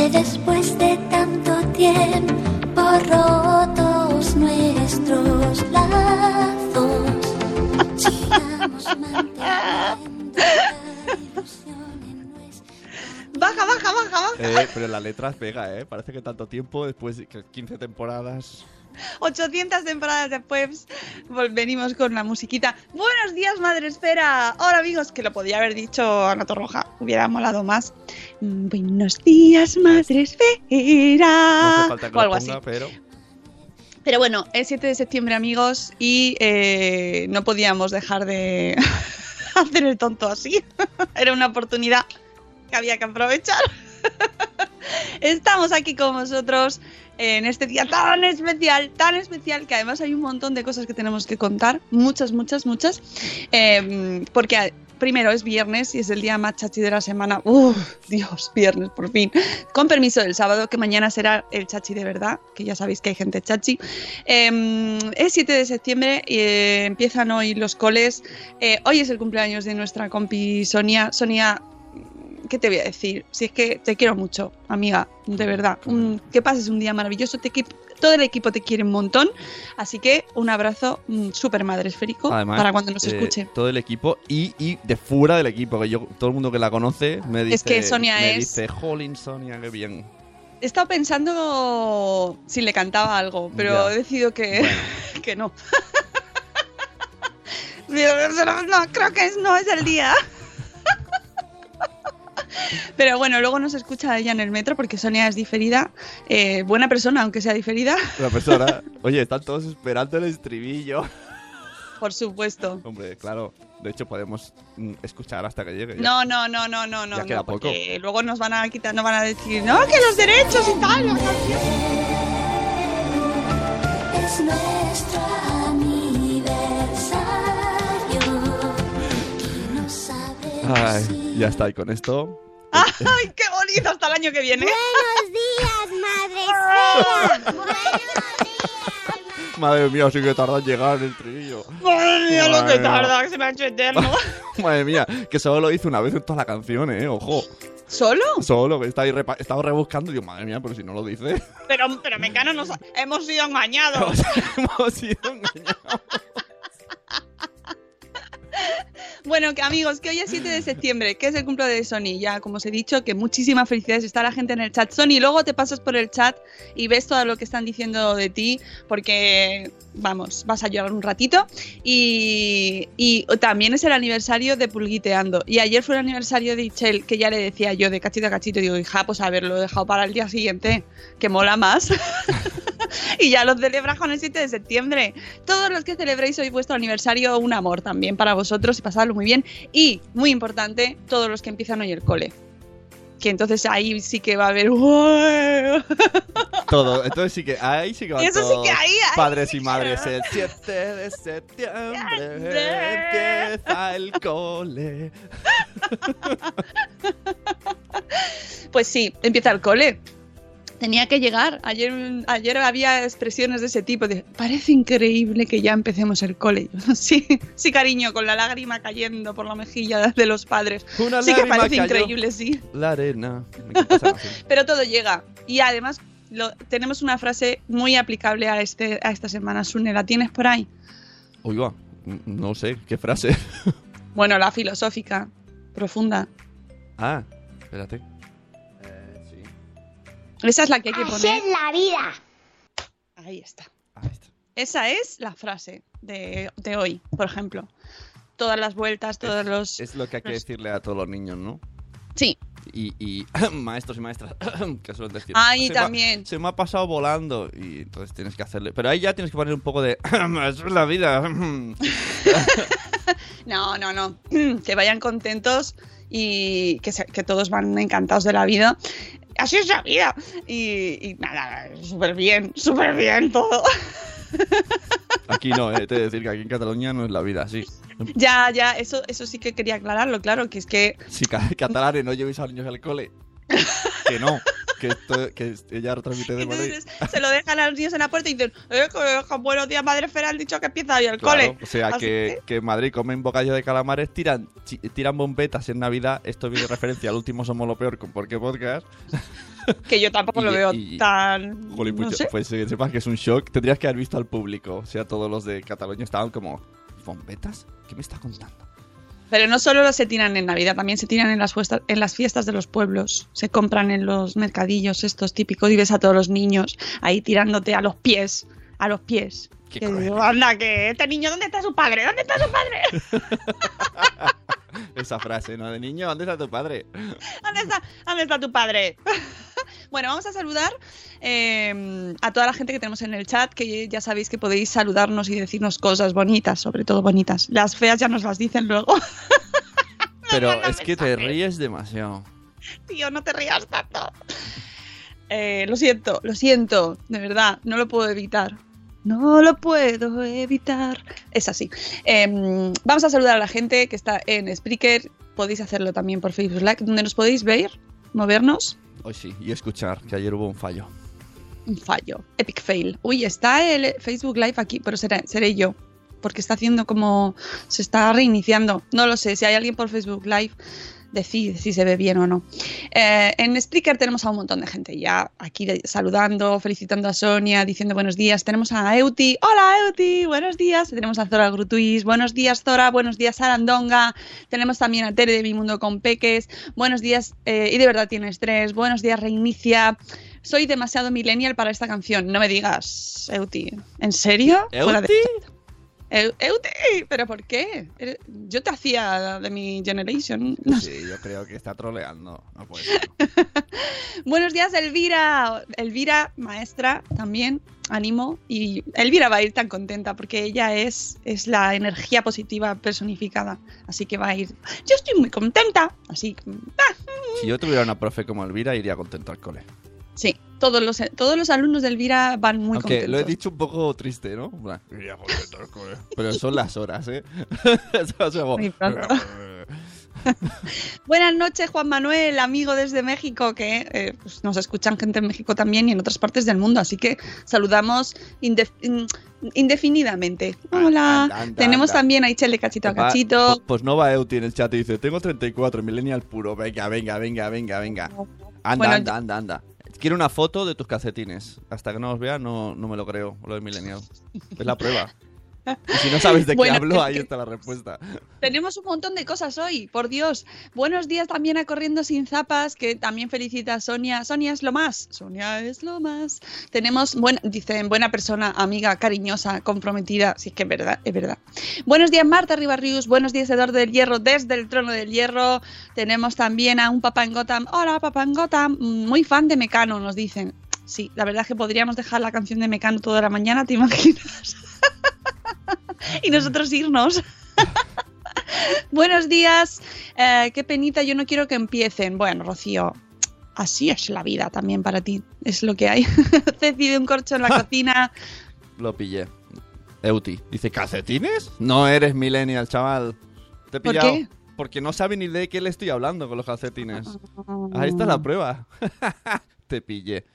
Que después de tanto tiempo rotos nuestros lazos, sigamos manteniendo la ilusión en nuestra Baja, baja, baja, baja. Eh, pero la letra pega, ¿eh? Parece que tanto tiempo, después de que 15 temporadas... 800 temporadas después venimos con la musiquita. Buenos días, Madre Esfera. Ahora, amigos, que lo podía haber dicho Ana Torroja. Hubiera molado más. Mm, Buenos días, Madre Esfera. No hace falta que o algo así. pero... Pero bueno, es 7 de septiembre, amigos, y eh, no podíamos dejar de hacer el tonto así. Era una oportunidad que había que aprovechar. Estamos aquí con vosotros en este día tan especial, tan especial, que además hay un montón de cosas que tenemos que contar, muchas, muchas, muchas, eh, porque primero es viernes y es el día más chachi de la semana. Uf, Dios, viernes, por fin. Con permiso del sábado, que mañana será el chachi de verdad, que ya sabéis que hay gente chachi. Eh, es 7 de septiembre y eh, empiezan hoy los coles. Eh, hoy es el cumpleaños de nuestra compi Sonia. Sonia, ¿qué te voy a decir? Si es que te quiero mucho, amiga, de verdad. Un- que pases un día maravilloso. Te todo el equipo te quiere un montón. Así que un abrazo mm, súper madre esférico Además, para cuando nos eh, escuche. todo el equipo y, y de fuera del equipo, que yo, todo el mundo que la conoce me dice... Es que Sonia me es- dice, jolín, Sonia, qué bien. He estado pensando si le cantaba algo, pero Ya. he decidido que, que no. No, creo que es- no es el día. Pero bueno, luego nos escucha ella en el metro porque Sonia es diferida. eh, buena persona, aunque sea diferida, La persona... Oye, están todos esperando el estribillo. por supuesto. Hombre, claro. De hecho, podemos mm, escuchar hasta que llegue. ya. No, no, no, no, no, no, Ya queda no, porque luego nos van a quitar, nos van a decir, no, que los derechos y tal. la canción". Es nuestro aniversario. Que no sabe Ay, ya está. Y con esto... ¡Ay, qué bonito! Hasta el año que viene. Madre mía, sí que tarda en llegar el estribillo. Madre mía, lo que Madre mía. tarda, que se me ha hecho eterno. Madre mía, que solo lo hice una vez en toda la canción, eh, ojo. ¿Solo? Solo, que está ahí repa- estaba rebuscando y digo, madre mía, pero si no lo dice. Pero, pero Mecano, nos ha- hemos sido engañados. Hemos sido engañados. Bueno, que amigos, que hoy es 7 de septiembre, que es el cumpleaños de Sony. Ya, como os he dicho, que muchísimas felicidades. Está la gente en el chat. Sony, luego te pasas por el chat y ves todo lo que están diciendo de ti, porque, vamos, vas a llorar un ratito. Y, y también es el aniversario de Pulguiteando. Y ayer fue el aniversario de Ichel, que ya le decía yo de cachito a cachito. Digo, hija, pues haberlo dejado para el día siguiente, que mola más. y ya lo celebras con el 7 de septiembre. Todos los que celebréis hoy vuestro aniversario, un amor también para vosotros y pasadlo muy bien. Y, muy importante, todos los que empiezan hoy el cole. Que entonces ahí sí que va a haber. Todo. Entonces sí que ahí sí que van Eso sí que ahí, ahí Padres sí y madres. va. El 7 de septiembre empieza el cole. Pues sí, empieza el cole. Tenía que llegar. Ayer, ayer había expresiones de ese tipo de parece increíble que ya empecemos el cole. Sí, sí, cariño, con la lágrima cayendo por la mejilla de los padres. Una sí que parece cayó. increíble, sí. La arena. Pero todo llega. Y además lo- tenemos una frase muy aplicable a, este, a esta semana. Sune, ¿la tienes por ahí? Oiga, no sé, ¿qué frase? Bueno, la filosófica, profunda. ah, espérate. Esa es la que hay que Así poner. es la vida. Ahí está. Ahí está. Esa es la frase de, de hoy, por ejemplo. Todas las vueltas, todos los... Es lo que hay que los- decirle a todos los niños, ¿no? Sí, Y, y maestros y maestras que suelen decir. Ay, "Se me ha- también. se me ha pasado volando. Y entonces tienes que hacerle. Pero ahí ya tienes que poner un poco de. Eso es la vida. No, no, no. Que vayan contentos y que, se- que todos van encantados de la vida. Así es la vida. Y, y nada, súper bien, súper bien todo. Aquí no, eh. Te he de decir que aquí en Cataluña no es la vida así. Ya, ya, eso, eso sí que quería aclararlo, claro, que es que Si ca- catalanes no llevéis a los niños al cole. Que no. Que, esto, que ella retransmite de Madrid. entonces se lo dejan a los niños en la puerta y dicen, eh, que- que buenos días, madre Fera, han dicho que empieza hoy el Claro, cole. o sea que, que en Madrid comen bocadillo de calamares, tiran, tiran bombetas en Navidad. Esto viene referencia al último Somos lo Peor con Por qué Podcast. que yo tampoco Y- lo veo y- tan... No pues, sé. pues eh, sepas que es un shock. Tendrías que haber visto al público. O sea, todos los de Cataluña estaban como. ¿Bombetas? ¿Qué me está contando? Pero no solo se tiran en Navidad, también se tiran en las, fiestas, en las fiestas de los pueblos. Se compran en los mercadillos estos típicos y ves a todos los niños ahí tirándote a los pies. A los pies. Qué Que digo, anda, que este niño, ¿dónde está su padre? ¿Dónde está su padre? Esa frase, ¿no? De niño, ¿dónde está tu padre? ¿Dónde está, dónde está tu padre? bueno, vamos a saludar eh, a toda la gente que tenemos en el chat, que ya sabéis que podéis saludarnos y decirnos cosas bonitas, sobre todo bonitas. Las feas ya nos las dicen luego. Pero es que te ríes demasiado. Tío, no te rías tanto. Eh, lo siento, lo siento, de verdad, no lo puedo evitar. No lo puedo evitar. Es así. Em, vamos a saludar a la gente que está en Spreaker. Podéis hacerlo también por Facebook Live, donde nos podéis ver, movernos. Hoy sí, y escuchar, que ayer hubo un fallo. Un fallo. Epic fail. Uy, está el Facebook Live aquí, pero seré, seré yo. Porque está haciendo como. Se está reiniciando. No lo sé. Si hay alguien por Facebook Live, decide si se ve bien o no. Eh, en Spreaker tenemos a un montón de gente ya aquí saludando, felicitando a Sonia, diciendo buenos días. Tenemos a Euti. Hola, Euti. Buenos días. Tenemos a Zora Grutuis. Buenos días, Zora. Buenos días, Arandonga. Tenemos también a Tere de Mi Mundo con Peques. Buenos días. eh, y de verdad tienes tres. Buenos días, Reinicia. Soy demasiado millennial para esta canción. No me digas, Euti. ¿En serio? ¿Euti? Eu- Euti, ¿pero por qué? Eres- Yo te hacía de mi generation. No sé. Sí, yo creo que está troleando. No puede ser. Buenos días, Elvira. Elvira, maestra, también. Ánimo. Y Elvira va a ir tan contenta porque ella es, es la energía positiva personificada. Así que va a ir. Yo estoy muy contenta. Así Si yo tuviera una profe como Elvira, iría contento al cole. Sí, todos los, todos los alumnos de Elvira van muy Aunque contentos. lo he dicho un poco triste, ¿no? Pero son las horas, ¿eh? Muy pronto. Buenas noches, Juan Manuel, amigo desde México, que eh, pues nos escuchan gente en México también y en otras partes del mundo, así que saludamos indef- in- indefinidamente. Hola. Anda, anda, Tenemos anda. también a Ichel de cachito a cachito. pues- Pues no va Euti en el chat y dice, tengo 34, millennial puro. Venga, venga, venga, venga, venga. Anda, Bueno, anda, anda, anda. Quiero una foto de tus calcetines. Hasta que no los vea, no, no me lo creo, lo de millennial. Es la prueba. Y si no sabes de qué Bueno, hablo, ahí está la respuesta. Tenemos un montón de cosas hoy, por Dios. Buenos días también a Corriendo Sin Zapas, que también felicita a Sonia. Sonia es lo más. Sonia es lo más. Tenemos, dicen, buena persona, amiga, cariñosa, comprometida. Sí, que es verdad, es verdad. Buenos días, Marta Ribarrius. Buenos días, Eduardo del Hierro, desde el trono del Hierro. Tenemos también a un papá en Gotham. Hola, papá en Gotham. Muy fan de Mecano, nos dicen. Sí, la verdad es que podríamos dejar la canción de Mecano toda la mañana, ¿te imaginas? y nosotros irnos. Buenos días. Eh, qué penita, yo no quiero que empiecen. Bueno, Rocío, así es la vida también para ti. Es lo que hay. Ceci de un corcho en la cocina. Lo pillé. Euti. Dice, ¿calcetines? No eres millennial, chaval. Te he ¿Por pillado. qué? Porque no sabe ni de qué le estoy hablando con los calcetines. Ahí está la prueba. Te pillé.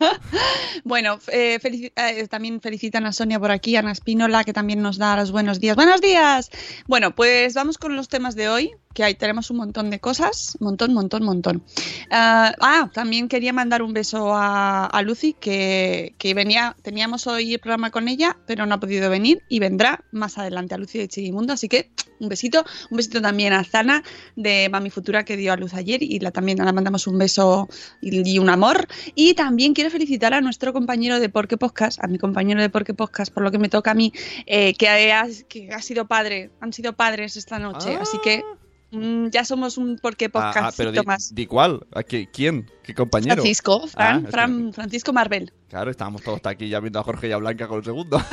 Bueno, eh, eh, también felicitan a Sonia por aquí, a Ana Espínola, que también nos da los buenos días. ¡Buenos días! Bueno, pues vamos con los temas de hoy, que ahí tenemos un montón de cosas. Montón, montón, montón. Ah, ah, también quería mandar un beso a, a Lucy, que, que venía, teníamos hoy el programa con ella, pero no ha podido venir y vendrá más adelante a Lucy de Chigimundo. Así que un besito. Un besito también a Zana de Mami Futura, que dio a luz ayer, y la, también le mandamos un beso y, un amor. Y también quiero felicitar a nuestro compañero de Porque Podcast, a mi compañero de Porque Podcast, por lo que me toca a mí, eh, que, ha, ha sido padre, han sido padres esta noche. Ah. Así que mm, ya somos un Porque Ah, Podcast ah, pero di, más. di cuál, ¿A qué- ¿quién? ¿Qué compañero? Francisco, Fran, Ah, que- Fran- Francisco Marvel. Claro, estábamos todos aquí ya viendo a Jorge y a Blanca con el segundo.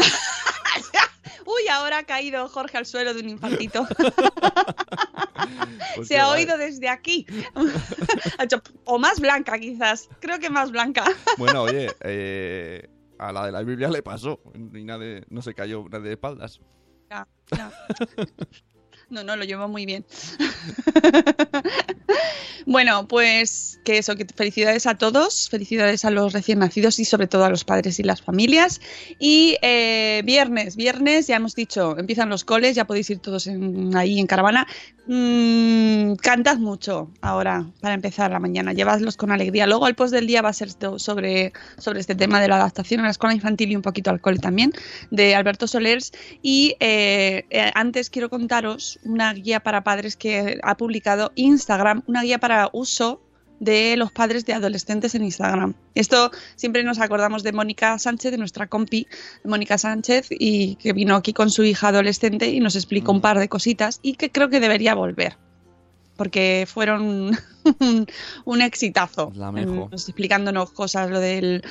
Uy, ahora ha caído Jorge al suelo de un infartito. Pues Se ha guay. oído desde aquí. O más blanca, quizás. Creo que más blanca. Bueno, oye, eh, a la de la Biblia le pasó. Y nadie, no se cayó nadie de espaldas. Ya, ya. No, no, lo llevo muy bien. bueno, pues que eso, que felicidades a todos, felicidades a los recién nacidos y sobre todo a los padres y las familias. Y eh, viernes, viernes, ya hemos dicho, empiezan los coles, ya podéis ir todos ahí en caravana. Mm, cantad mucho ahora para empezar la mañana, llevadlos con alegría. Luego el post del día va a ser sobre, sobre este tema de la adaptación a la escuela infantil y un poquito al cole también, de Alberto Solers. Y eh, eh, antes quiero contaros una guía para padres que ha publicado Instagram, una guía para uso de los padres de adolescentes en Instagram. Esto siempre nos acordamos de Mónica Sánchez, de nuestra compi, Mónica Sánchez, y que vino aquí con su hija adolescente y nos explicó un par de cositas y que creo que debería volver. Porque fueron un, un exitazo. La mejo. en- explicándonos cosas, lo del.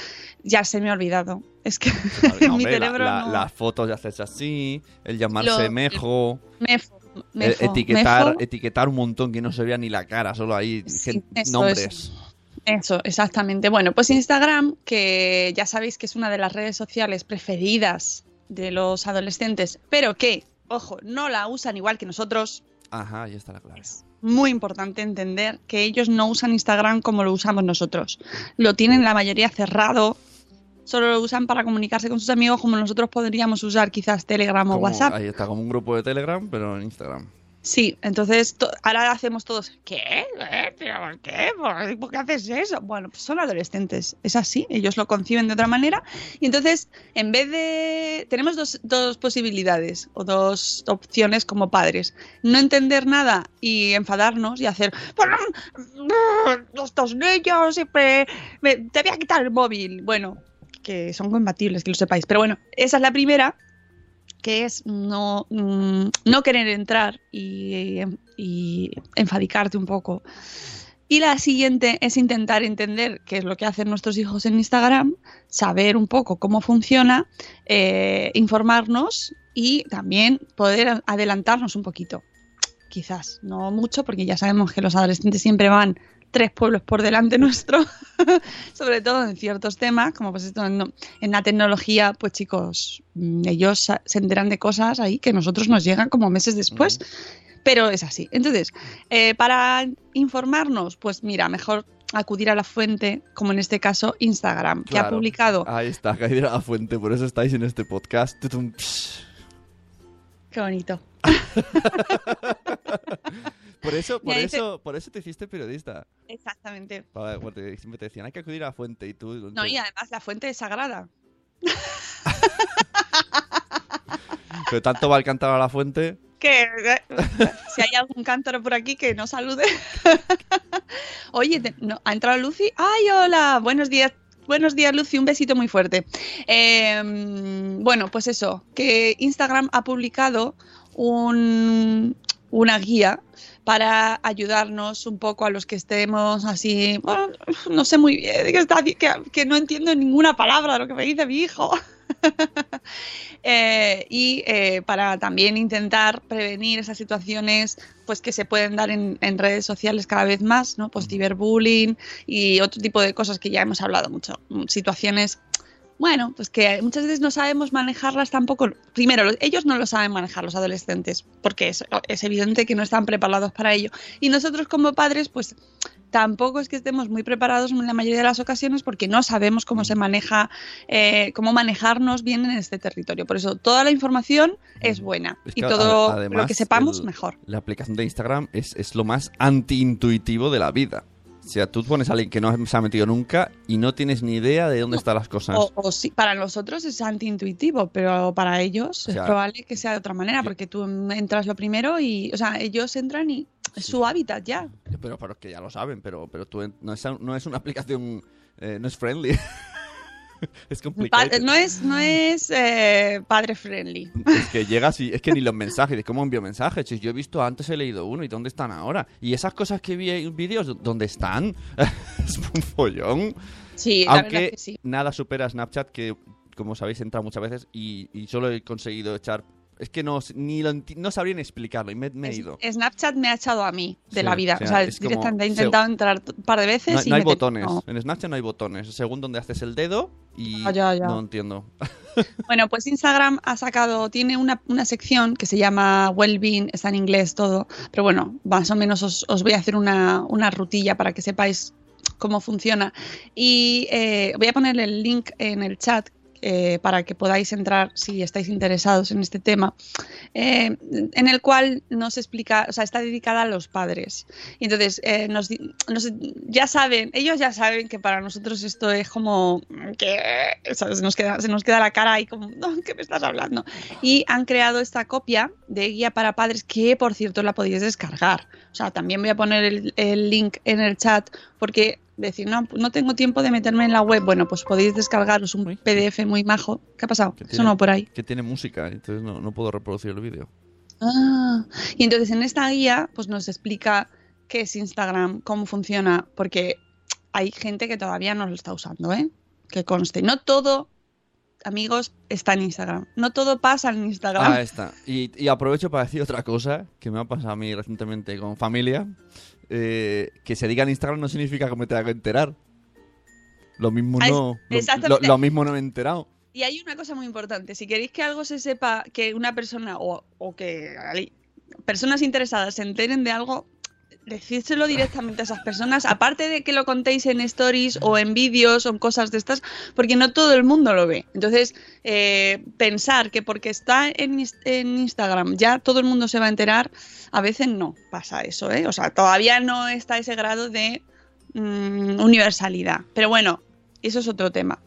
Ya se me ha olvidado. Es que No, en mi cerebro la- no- Las fotos ya haces así, el llamarse Lo- mejo, el mefo, etiquetar, mefo. etiquetar un montón que no se vea ni la cara, solo ahí Sí, gen- eso nombres. Eso, exactamente. Bueno, pues Instagram, que ya sabéis que es una de las redes sociales preferidas de los adolescentes, pero que, ojo, no la usan igual que nosotros. Ajá, ahí está la clave. Muy importante entender que ellos no usan Instagram como lo usamos nosotros. Lo tienen la mayoría cerrado. Solo lo usan para comunicarse con sus amigos como nosotros podríamos usar quizás Telegram o Como- WhatsApp. Ahí está, como un grupo de Telegram, pero en Instagram. Sí, entonces to- ahora hacemos todos, ¿qué? ¿Eh? ¿Pero por qué? ¿Por, por qué haces eso? Bueno, pues son adolescentes, es así, ellos lo conciben de otra manera. Y entonces, en vez de... Tenemos dos, dos posibilidades o dos opciones como padres. No entender nada y enfadarnos y hacer, "Bueno, mm, estos niños siempre... me- te voy a quitar el móvil. Bueno, que son compatibles, que lo sepáis. Pero bueno, esa es la primera que es no, mm, no querer entrar y, y enfadicarte un poco. Y la siguiente es intentar entender qué es lo que hacen nuestros hijos en Instagram, saber un poco cómo funciona, eh, informarnos y también poder adelantarnos un poquito. Quizás, no mucho, porque ya sabemos que los adolescentes siempre van tres pueblos por delante nuestro, sobre todo en ciertos temas, como pues esto en, en la tecnología, pues chicos, mm, ellos se enteran de cosas ahí que nosotros nos llegan como meses después, pero es así. Entonces, eh, para informarnos, pues mira, mejor acudir a la fuente, como en este caso Instagram, que ha publicado. Ahí está, caída a la fuente, por eso estáis en este podcast. Qué bonito. Por eso, por eso, por eso te hiciste periodista. Exactamente. Porque siempre te decían, hay que acudir a la fuente y tú... No, y además la fuente es sagrada. Pero tanto va el cantar a la fuente. que eh, si hay algún cántaro por aquí que no salude. Oye, te- no, ¿ha entrado Lucy? ¡Ay, hola! Buenos días. Buenos días, Lucy. Un besito muy fuerte. Eh, bueno, pues eso, que Instagram ha publicado un- una guía para ayudarnos un poco a los que estemos así, bueno, no sé muy bien, que, está, que, que no entiendo ninguna palabra de lo que me dice mi hijo. Eh, y eh, para también intentar prevenir esas situaciones pues que se pueden dar en, en redes sociales cada vez más, ¿no? Pues ciberbullying y otro tipo de cosas que ya hemos hablado mucho. Situaciones bueno, pues que muchas veces no sabemos manejarlas tampoco. Primero, los- ellos no lo saben manejar, los adolescentes, porque es, es evidente que no están preparados para ello. Y nosotros como padres, pues tampoco es que estemos muy preparados en la mayoría de las ocasiones porque no sabemos cómo se maneja, eh, cómo manejarnos bien en este territorio. Por eso toda la información es buena Es y todo lo que sepamos el- mejor. La aplicación de Instagram es, es lo más antiintuitivo de la vida. O sea, tú pones a alguien que no se ha metido nunca y no tienes ni idea de dónde están las cosas. O, o sí, para nosotros es antiintuitivo, pero para ellos O sea, es probable que sea de otra manera, porque tú entras lo primero y, o sea, ellos entran y es su hábitat ya. Pero, pero que ya lo saben, pero, pero tú no, es, no es una aplicación, eh, no es friendly. es complicado. no es, no es eh, padre friendly. Es que llegas y es que ni los mensajes, de cómo envío mensajes. Si yo he visto antes, he leído uno y dónde están ahora. Y esas cosas que vi en vídeos, ¿dónde están? es un follón. Sí, la verdad Aunque que sí. nada supera a Snapchat, que como sabéis entra muchas veces y, y solo he conseguido echar. Es que no, ni lo no sabrían explicarlo y me, me he ido. Snapchat me ha echado a mí de Sí, la vida. o sea, O sea, directamente he se- intentado entrar un par de veces No, y no hay botones. no. En Snapchat no hay botones. Según donde haces el dedo y Ah, ya, ya. no entiendo. Bueno, pues Instagram ha sacado, tiene una, una sección que se llama Wellbeing, está en inglés todo, pero bueno, más o menos os, os voy a hacer una, una rutilla para que sepáis cómo funciona. Y eh, voy a poner el link en el chat eh, para que podáis entrar si estáis interesados en este tema, eh, en el cual nos explica, o sea, está dedicada a los padres. Y entonces, eh, nos, ya saben, ellos ya saben que para nosotros esto es como que se, nos queda, la cara ahí como, no, ¿qué me estás hablando? Y han creado esta copia de guía para padres que, por cierto, la podéis descargar. O sea, también voy a poner el link en el chat porque decir, no, no tengo tiempo de meterme en la web. Bueno, pues podéis descargaros un PDF muy majo. ¿Qué ha pasado? Que Sonó por ahí. Que tiene música, entonces no, no puedo reproducir el vídeo. Ah, y entonces en esta guía pues nos explica qué es Instagram, cómo funciona, porque hay gente que todavía no lo está usando, ¿eh? Que conste. No todo, amigos, está en Instagram. No todo pasa en Instagram. Ah, está. Y, y aprovecho para decir otra cosa que me ha pasado a mí recientemente con familia. Eh, que se diga en Instagram no significa que me tenga que enterar. Lo mismo Ah, no. Lo, mismo no me he enterado. Y hay una cosa muy importante. Si queréis que algo se sepa, que una persona o, o que personas interesadas se enteren de algo, decídselo directamente a esas personas, aparte de que lo contéis en stories o en vídeos o en cosas de estas, porque no todo el mundo lo ve. Entonces, eh, pensar que porque está en Instagram ya todo el mundo se va a enterar, a veces no pasa eso, ¿eh? O sea, todavía no está ese grado de mm, universalidad. Pero bueno, eso es otro tema.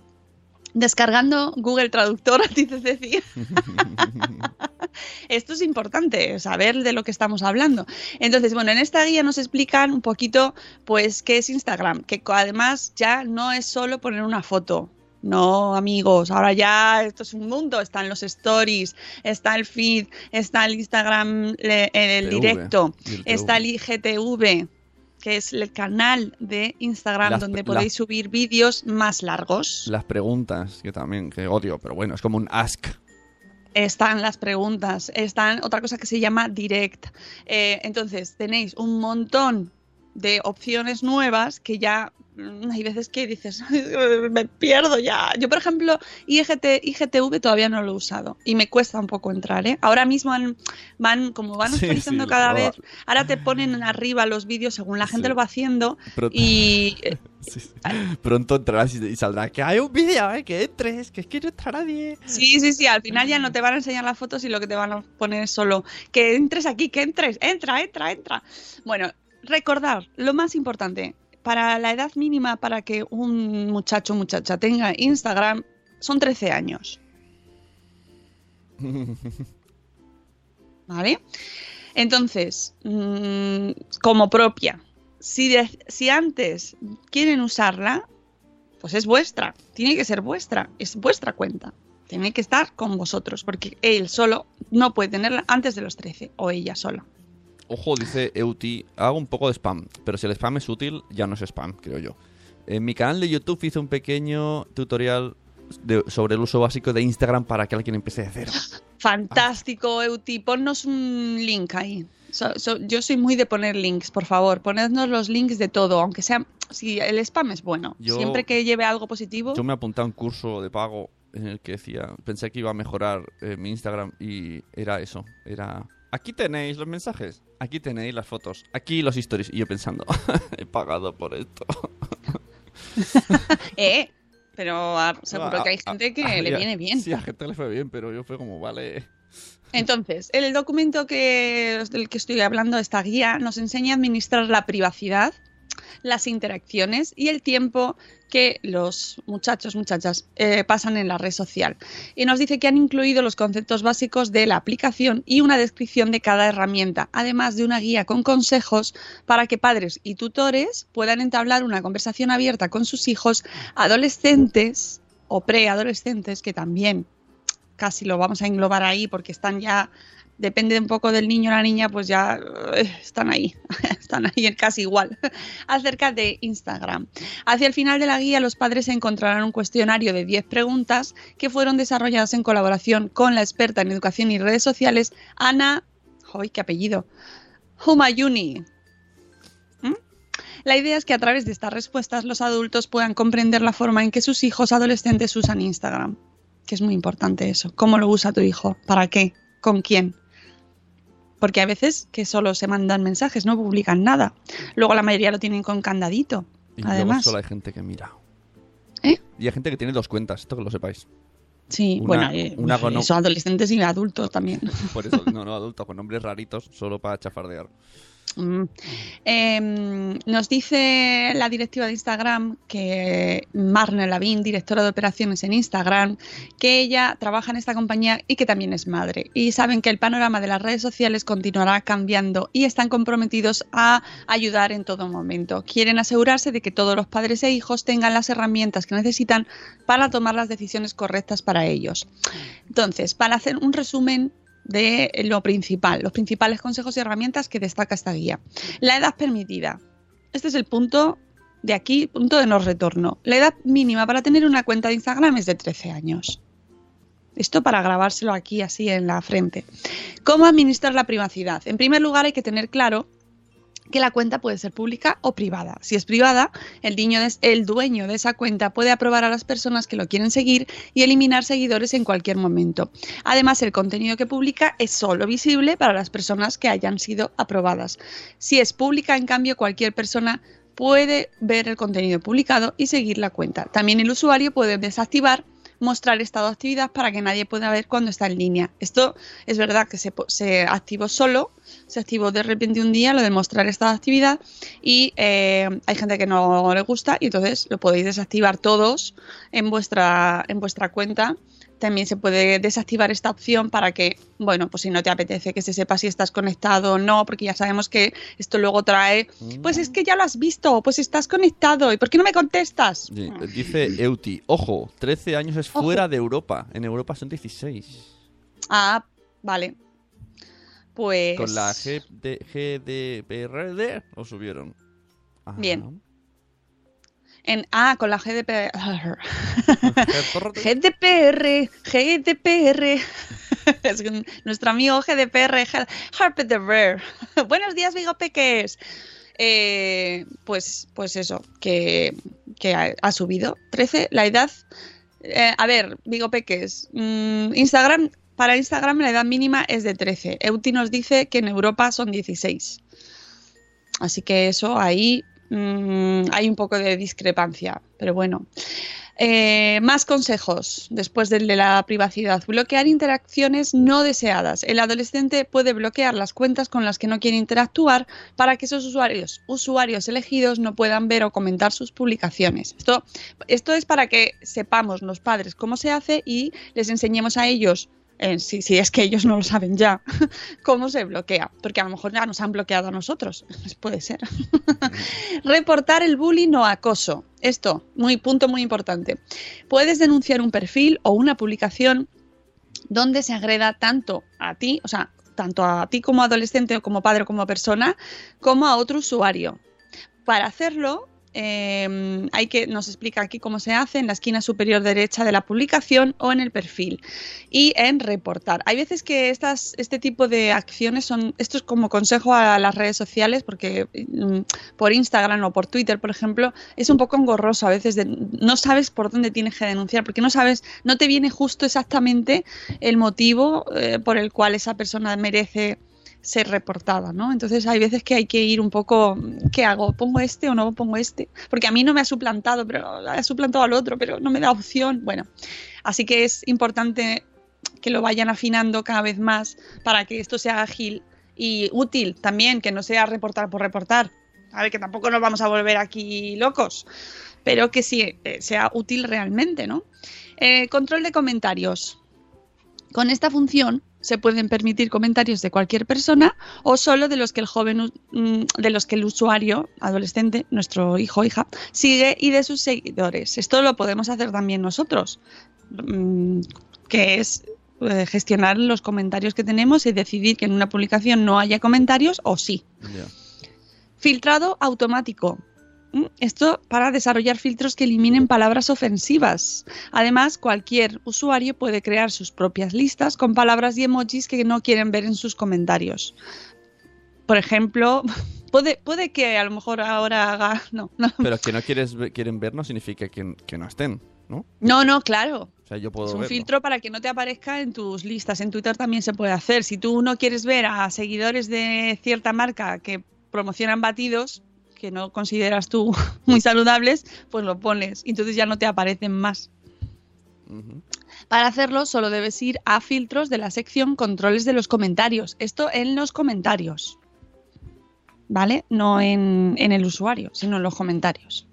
Descargando Google Traductor, dice Ceci. Esto es importante, saber de lo que estamos hablando. Entonces, bueno, en esta guía nos explican un poquito, pues, qué es Instagram, que además ya no es solo poner una foto. No, amigos, ahora ya esto es un mundo. Están los stories, está el feed, está el Instagram, el TV, directo, el está el TV. IGTV, que es el canal de Instagram Las- donde las- podéis subir vídeos más largos. Las preguntas, que también, que odio, pero bueno, es como un ask. Están las preguntas, están otra cosa que se llama direct. Eh, entonces, tenéis un montón de opciones nuevas que ya hay veces que dices, me pierdo ya. Yo, por ejemplo, IGT, IGTV todavía no lo he usado y me cuesta un poco entrar. ¿eh? Ahora mismo han- van, como van actualizando sí, cada vez, ahora te ponen arriba los vídeos según la gente Sí. lo va haciendo y eh. Pronto entrarás y, y saldrá que hay un vídeo, eh, que entres, que es que no está nadie. Sí, sí, sí, al final ya no te van a enseñar las fotos y lo que te van a poner es solo que entres aquí, que entres, entra, entra, entra. Bueno, recordar, lo más importante, para la edad mínima para que un muchacho o muchacha tenga Instagram son 13 años, ¿vale? Entonces, mm, como propia, si, de- si antes quieren usarla, pues es vuestra, tiene que ser vuestra, es vuestra cuenta. Tiene que estar con vosotros, porque él solo no puede tenerla antes de los 13, o ella sola. Ojo, dice Euti, hago un poco de spam, pero si el spam es útil, ya no es spam, creo yo. En mi canal de YouTube hice un pequeño tutorial de- sobre el uso básico de Instagram para que alguien empiece de cero. Fantástico, Euti. Ponnos un link ahí. So- so- yo soy muy de poner links, por favor. Ponednos los links de todo, aunque sea. Si el spam es bueno. Yo- Siempre que lleve algo positivo. Yo me apunté a un curso de pago en el que decía, pensé que iba a mejorar eh, mi Instagram y era eso, era... Aquí tenéis los mensajes, aquí tenéis las fotos, aquí los stories. Y yo pensando, he pagado por esto. Eh, pero ah, seguro Ah, que hay ah, gente que ah, le ya. viene bien. Sí, a gente le fue bien, pero yo fue como, vale... Entonces, el documento que, del que estoy hablando, esta guía, nos enseña a administrar la privacidad, las interacciones y el tiempo que los muchachos, muchachas eh, pasan en la red social. Y nos dice que han incluido los conceptos básicos de la aplicación y una descripción de cada herramienta, además de una guía con consejos para que padres y tutores puedan entablar una conversación abierta con sus hijos adolescentes o preadolescentes que también casi lo vamos a englobar ahí porque están ya, depende un poco del niño o la niña, pues ya eh, están ahí, están ahí casi igual, acerca de Instagram. Hacia el final de la guía los padres encontrarán un cuestionario de 10 preguntas que fueron desarrolladas en colaboración con la experta en educación y redes sociales, Ana, ¡ay, qué apellido! Humayuni. ¿Mm? La idea es que a través de estas respuestas los adultos puedan comprender la forma en que sus hijos adolescentes usan Instagram que es muy importante eso. ¿Cómo lo usa tu hijo? ¿Para qué? ¿Con quién? Porque a veces que solo se mandan mensajes, no publican nada. Luego la mayoría lo tienen con candadito. Y Además, solo hay gente que mira. ¿Eh? Y hay gente que tiene dos cuentas, esto que lo sepáis. sí, una- bueno, eh, una con- eso, adolescentes y adultos también. Por eso, no, no, adultos con nombres raritos, solo para chafardear. Mm. Em, nos dice la directiva de Instagram que Marna Lavín, directora de operaciones en Instagram, que ella trabaja en esta compañía y que también es madre. Y saben que el panorama de las redes sociales continuará cambiando y están comprometidos a ayudar en todo momento. Quieren asegurarse de que todos los padres e hijos tengan las herramientas que necesitan para tomar las decisiones correctas para ellos. Entonces, para hacer un resumen de lo principal, los principales consejos y herramientas que destaca esta guía. La edad permitida. Este es el punto de aquí, punto de no retorno. La edad mínima para tener una cuenta de Instagram es de 13 años. Esto para grabárselo aquí así en la frente. ¿Cómo administrar la privacidad? En primer lugar hay que tener claro que la cuenta puede ser pública o privada. Si es privada, el, niño de- el dueño de esa cuenta puede aprobar a las personas que lo quieren seguir y eliminar seguidores en cualquier momento. Además, el contenido que publica es solo visible para las personas que hayan sido aprobadas. Si es pública, en cambio, cualquier persona puede ver el contenido publicado y seguir la cuenta. También el usuario puede desactivar mostrar estado de actividad para que nadie pueda ver cuando está en línea. Esto es verdad que se, se activó solo, se activó de repente un día lo de mostrar estado de actividad y eh, hay gente que no le gusta y entonces lo podéis desactivar todos en vuestra, en vuestra cuenta. También se puede desactivar esta opción para que, bueno, pues si no te apetece que se sepa si estás conectado o no, porque ya sabemos que esto luego trae, pues es que ya lo has visto, pues estás conectado, ¿y por qué no me contestas? Sí, Dice Euti, ojo, 13 años es fuera de Europa. En Europa son 16. Ah, vale. Pues. Con la GD, GDPR lo subieron. Ajá. Bien. En, ah, con la GDPR. GDPR, GDPR. Es nuestro amigo GDPR, GDPR. Buenos días, Vigo Peques. Eh, pues, pues eso, que, que ha, ha subido 13 la edad. eh, a ver, Vigo Peques, mm, Instagram, para Instagram la edad mínima es de 13. Euti nos dice que en Europa son 16. Así que eso ahí mm, hay un poco de discrepancia, pero bueno. Eh, más consejos después del de la privacidad. Bloquear interacciones no deseadas. El adolescente puede bloquear las cuentas con las que no quiere interactuar para que esos usuarios, usuarios elegidos no puedan ver o comentar sus publicaciones. Esto, esto es para que sepamos los padres cómo se hace y les enseñemos a ellos eh, si, si es que ellos no lo saben ya, cómo se bloquea, porque a lo mejor ya nos han bloqueado a nosotros, puede ser. Reportar el bullying o acoso. Esto, muy punto muy importante. Puedes denunciar un perfil o una publicación donde se agreda tanto a ti, o sea, tanto a ti como adolescente o como padre o como persona, como a otro usuario. Para hacerlo, eh, hay que, nos explica aquí cómo se hace en la esquina superior derecha de la publicación o en el perfil y en reportar. Hay veces que estas, este tipo de acciones son, esto es como consejo a las redes sociales, porque mm, por Instagram o por Twitter, por ejemplo, es un poco engorroso a veces, de, no sabes por dónde tienes que denunciar, porque no sabes, no te viene justo exactamente el motivo eh, por el cual esa persona merece ser reportada, ¿no? Entonces hay veces que hay que ir un poco, ¿qué hago? ¿Pongo este o no pongo este? Porque a mí no me ha suplantado, pero ha suplantado al otro, pero no me da opción. Bueno, así que es importante que lo vayan afinando cada vez más para que esto sea ágil y útil también, que no sea reportar por reportar. A ver, que tampoco nos vamos a volver aquí locos, pero que sí eh, sea útil realmente, ¿no? Eh, control de comentarios. Con esta función se pueden permitir comentarios de cualquier persona o solo de los que el joven mm, de los que el usuario adolescente, nuestro hijo o hija, sigue y de sus seguidores. Esto lo podemos hacer también nosotros, mm, que es eh, gestionar los comentarios que tenemos y decidir que en una publicación no haya comentarios o sí. Filtrado automático. Mm, Esto para desarrollar filtros que eliminen palabras ofensivas. Además, cualquier usuario puede crear sus propias listas con palabras y emojis que no quieren ver en sus comentarios. Por ejemplo, puede, puede que a lo mejor ahora haga... No, no, Pero que no quieres, quieren ver no significa que, que no estén, ¿no? no, no, claro. O sea, yo puedo Es un verlo. filtro para que no te aparezca en tus listas. En Twitter también se puede hacer. Si tú no quieres ver a seguidores de cierta marca que promocionan batidos que no consideras tú muy saludables, pues lo pones. Y entonces ya no te aparecen más. Para hacerlo solo debes ir a filtros de la sección controles de los comentarios. Esto en los comentarios. ¿Vale? No en, en el usuario, sino en los comentarios.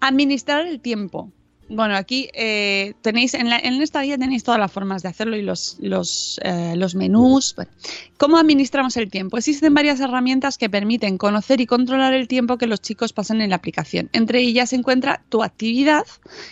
Administrar el tiempo. Bueno, aquí eh, tenéis, en, la- en esta guía tenéis todas las formas de hacerlo y los, eh, los menús. ¿Cómo administramos el tiempo? Existen varias herramientas que permiten conocer y controlar el tiempo que los chicos pasan en la aplicación. Entre ellas se encuentra tu actividad,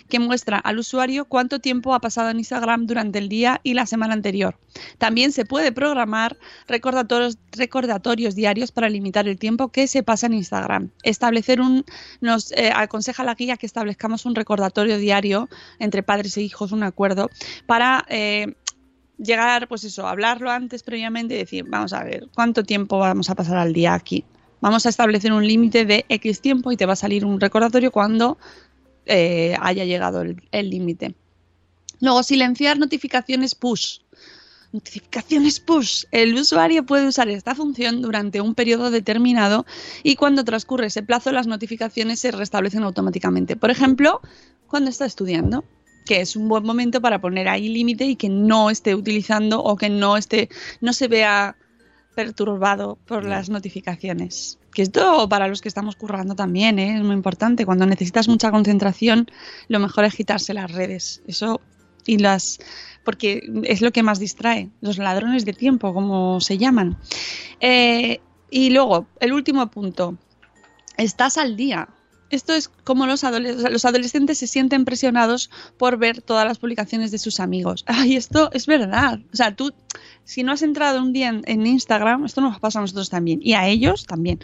que muestra al usuario cuánto tiempo ha pasado en Instagram durante el día y la semana anterior. También se puede programar recordatorios, recordatorios diarios para limitar el tiempo que se pasa en Instagram. Establecer un, nos eh, aconseja la guía que establezcamos un recordatorio diario entre padres e hijos, un acuerdo, para eh, llegar, pues eso, hablarlo antes previamente y decir, vamos a ver, ¿cuánto tiempo vamos a pasar al día aquí? Vamos a establecer un límite de X tiempo y te va a salir un recordatorio cuando eh, haya llegado el límite. Luego, silenciar notificaciones push. Notificaciones push. El usuario puede usar esta función durante un periodo determinado y cuando transcurre ese plazo las notificaciones se restablecen automáticamente. Por ejemplo, cuando está estudiando, que es un buen momento para poner ahí límite y que no esté utilizando o que no esté no se vea perturbado por las notificaciones. Que esto para los que estamos currando también ¿eh? es muy importante. Cuando necesitas mucha concentración, lo mejor es quitarse las redes. Eso y las porque es lo que más distrae, los ladrones de tiempo, como se llaman. Eh, y luego, el último punto, estás al día. Esto es como los, adole- o sea, los adolescentes se sienten presionados por ver todas las publicaciones de sus amigos. Ay, esto es verdad. O sea, tú, si no has entrado un día en, en Instagram, esto nos pasa a nosotros también, y a ellos también,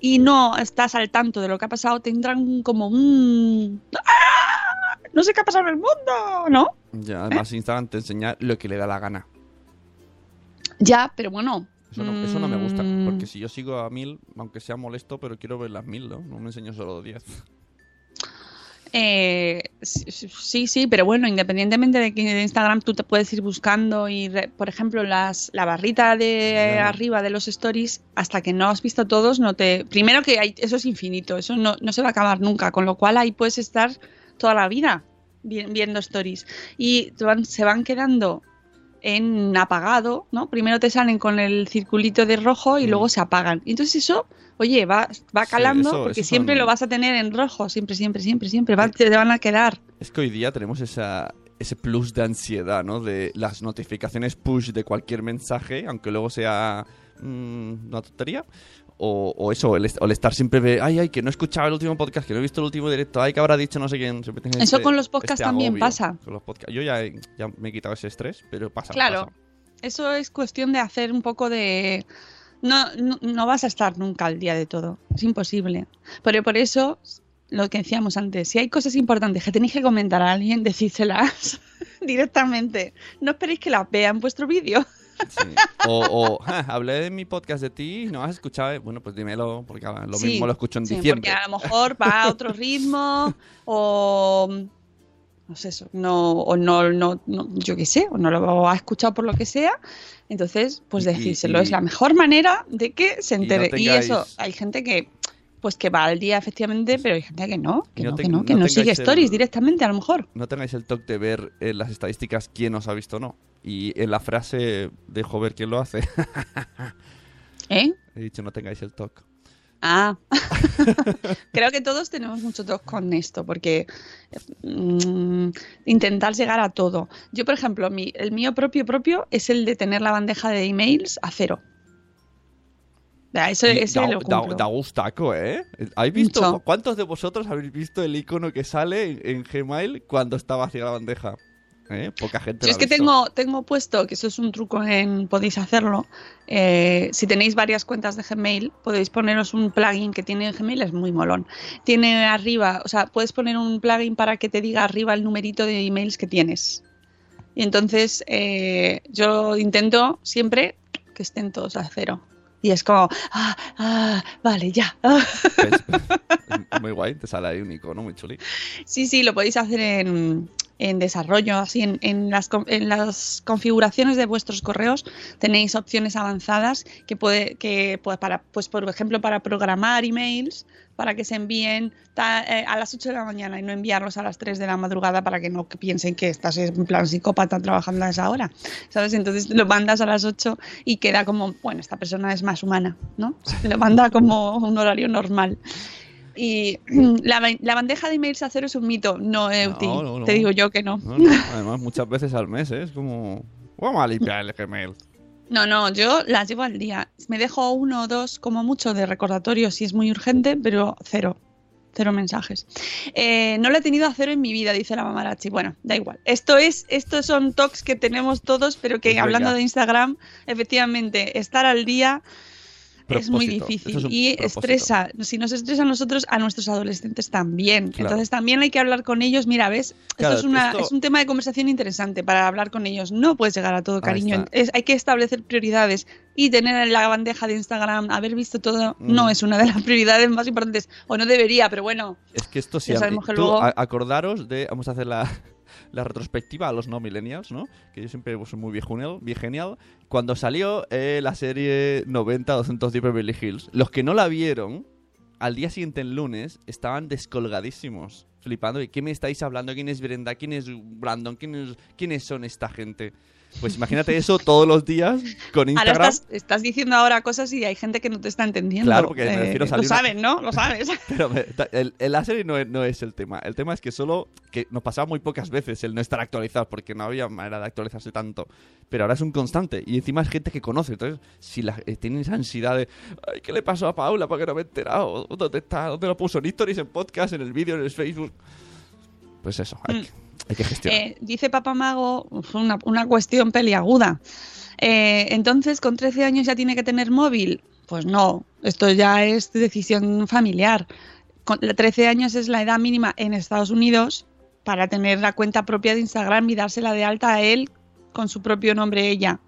y no estás al tanto de lo que ha pasado, tendrán como un... ¡Ah! No sé qué ha pasado en el mundo, ¿no? Ya, además Instagram te enseña lo que le da la gana. Ya, pero bueno. Eso no, eso no me gusta, mm, porque si yo sigo a mil, aunque sea molesto, pero quiero ver las mil, ¿no? No me enseño solo diez. Eh, sí, sí, pero bueno, independientemente de que de Instagram tú te puedes ir buscando y, re- por ejemplo, las, la barrita de arriba de los stories, hasta que no has visto todos, no te. Primero que hay, eso es infinito, eso no, no se va a acabar nunca, con lo cual ahí puedes estar toda la vida vi- viendo stories. Y van- se van quedando en apagado, ¿no? Primero te salen con el circulito de rojo y luego se apagan. Y entonces eso, oye, va, va calando eso- porque eso siempre son- lo vas a tener en rojo, siempre, siempre, siempre, siempre. Va- te van a quedar. Es que hoy día tenemos esa, ese plus de ansiedad, ¿no? De las notificaciones push de cualquier mensaje, aunque luego sea mm, una tontería. O, o eso, el, o el estar siempre de, ay, ay, que no he escuchado el último podcast, que no he visto el último directo, ay, que habrá dicho no sé quién. Siempre Eso este- con los podcasts este también agobio pasa. con los podcasts. Yo ya, he- ya me he quitado ese estrés, pero pasa. Claro, pasa. eso es cuestión de hacer un poco de... No, no, no vas a estar nunca al día de todo, es imposible. Pero por eso lo que decíamos antes, si hay cosas importantes que tenéis que comentar a alguien, decídselas directamente. No esperéis que las vea en vuestro vídeo. Sí. O, o, "Ja, hablé de mi podcast de ti y no has escuchado. eh". Bueno, pues dímelo, porque lo Sí, mismo lo escucho en sí, diciembre. Porque a lo mejor va a otro ritmo o no sé eso, no, o no, no, no- yo qué sé, o no lo ha escuchado por lo que sea. Entonces, pues Y- y- decírselo, y- es la mejor manera de que se entere. Y, tengáis- eso, hay gente que pues que va al día efectivamente, pero hay gente que no, que no que no, que no no sigue el- stories directamente a lo mejor. No tengáis el toque de ver en las estadísticas quién os ha visto o no. Y en la frase dejo ver quién lo hace. ¿Eh? He dicho no tengáis el toque. Ah, creo que todos tenemos mucho toque con esto, porque mm, intentar llegar a todo. Yo, por ejemplo, mi- el mío propio propio es el de tener la bandeja de emails a cero. Eso, ese da, lo da- cumplo. da gustaco, ¿eh? ¿Habéis visto? Mucho. ¿Cuántos de vosotros habéis visto el icono que sale en, en Gmail cuando está vacía la bandeja? ¿Eh? Poca gente Yo lo es que visto. tengo, tengo puesto, que eso es un truco en podéis hacerlo. eh, si tenéis varias cuentas de Gmail, podéis poneros un plugin que tiene Gmail, es muy molón. Tiene arriba, o sea, puedes poner un plugin para que te diga arriba el numerito de emails que tienes. Y entonces eh, yo intento siempre que estén todos a cero. Y es como, ah, ah, vale, ya. es muy guay, te sale ahí un icono muy chuli. Sí, sí, lo podéis hacer en, en desarrollo, así en, en las, en las configuraciones de vuestros correos tenéis opciones avanzadas que puede que pues para pues por ejemplo para programar emails para que se envíen ta- eh, a las 8 de la mañana y no enviarlos a las 3 de la madrugada para que no piensen que estás en plan psicópata trabajando a esa hora, ¿sabes? Entonces lo mandas a las 8 y queda como, bueno, esta persona es más humana, ¿no? Lo manda como un horario normal. Y la, la bandeja de emails a cero es un mito, no es útil. No, no, no. Te digo yo que no. Además, muchas veces al mes, ¿eh? Es como... Vamos a limpiar el Gmail. No, no, yo las llevo al día. Me dejo uno o dos como mucho de recordatorio si es muy urgente, pero cero. Cero mensajes. Eh, no lo he tenido a cero en mi vida, dice la mamarachi. Bueno, da igual. Esto es, estos son talks que tenemos todos, pero que hablando de Instagram, efectivamente, estar al día es muy difícil es y propósito. estresa. Si nos estresa a nosotros, a nuestros adolescentes también. Claro. Entonces también hay que hablar con ellos. Mira, ves, Claro, esto, es, una, esto- es un tema de conversación interesante para hablar con ellos. No puedes llegar a todo cariño. Es- hay que establecer prioridades y tener en la bandeja de Instagram, haber visto todo, Mm. no es una de las prioridades más importantes. O no debería, pero bueno. Es que esto sí... Luego- acordaros de... Vamos a hacer la, la retrospectiva a los no millennials, ¿no? Que yo siempre soy muy viejunel, genial. Cuando salió eh, la serie 90-210 Beverly Hills, los que no la vieron, al día siguiente, el lunes, estaban descolgadísimos. Flipando. ¿Y qué me estáis hablando? ¿Quién es Brenda? ¿Quién es Brandon? ¿Quién es- ¿Quiénes son esta gente? Pues imagínate eso todos los días con Ahora Instagram. estás, estás diciendo ahora cosas y hay gente que no te está entendiendo. Claro, porque me refiero a Lo una- saben, ¿no? Lo sabes. Pero el, el- la serie no es, no es el tema. El tema es que solo que nos pasaba muy pocas veces el no estar actualizados porque no había manera de actualizarse tanto. Pero ahora es un constante y encima es gente que conoce. Entonces, si la, eh, tienen esa ansiedad de Ay, ¿qué le pasó a Paula? ¿Por qué no me he enterado? ¿Dónde está? ¿Dónde lo puso? ¿En stories, en podcast, en el vídeo, en el Facebook? Pues eso, hay, Mm. que, hay que gestionar. Eh, dice Papá Mago, una, una cuestión peliaguda. Eh, entonces, ¿con 13 años ya tiene que tener móvil? Pues no, esto ya es decisión familiar. Con, la 13 años es la edad mínima en Estados Unidos para tener la cuenta propia de Instagram y dársela de alta a él con su propio nombre ella.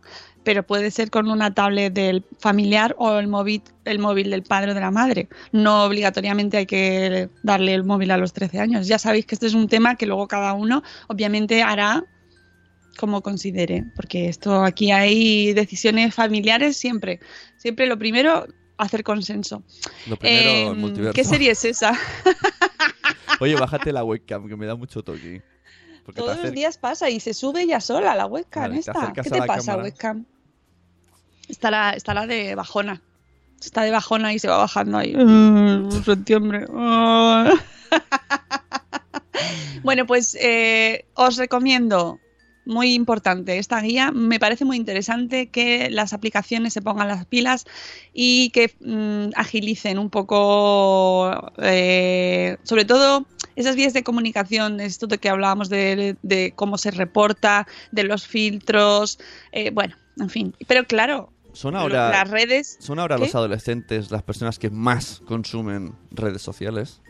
Pero puede ser con una tablet del familiar o el móvil, el móvil del padre o de la madre. No obligatoriamente hay que darle el móvil a los 13 años. Ya sabéis que este es un tema que luego cada uno obviamente hará como considere, porque esto aquí hay decisiones familiares siempre. Siempre lo primero, hacer consenso. Lo primero, multiverso. ¿Qué serie es esa? Oye, bájate la webcam que me da mucho toque. Todos los días pasa y se sube ella sola la webcam Vale, esta. ¿Qué te pasa, cámara. webcam? Estará, estará de bajona. Está de bajona y se va bajando ahí. Mm, septiembre. Ah. bueno, pues eh, os recomiendo, muy importante, esta guía. Me parece muy interesante que las aplicaciones se pongan las pilas y que mm, agilicen un poco, eh, sobre todo esas vías de comunicación, esto de que hablábamos de, de cómo se reporta, de los filtros, eh, bueno, en fin. Pero claro, Son ahora, las redes... son ahora ¿Qué? los adolescentes las personas que más consumen redes sociales.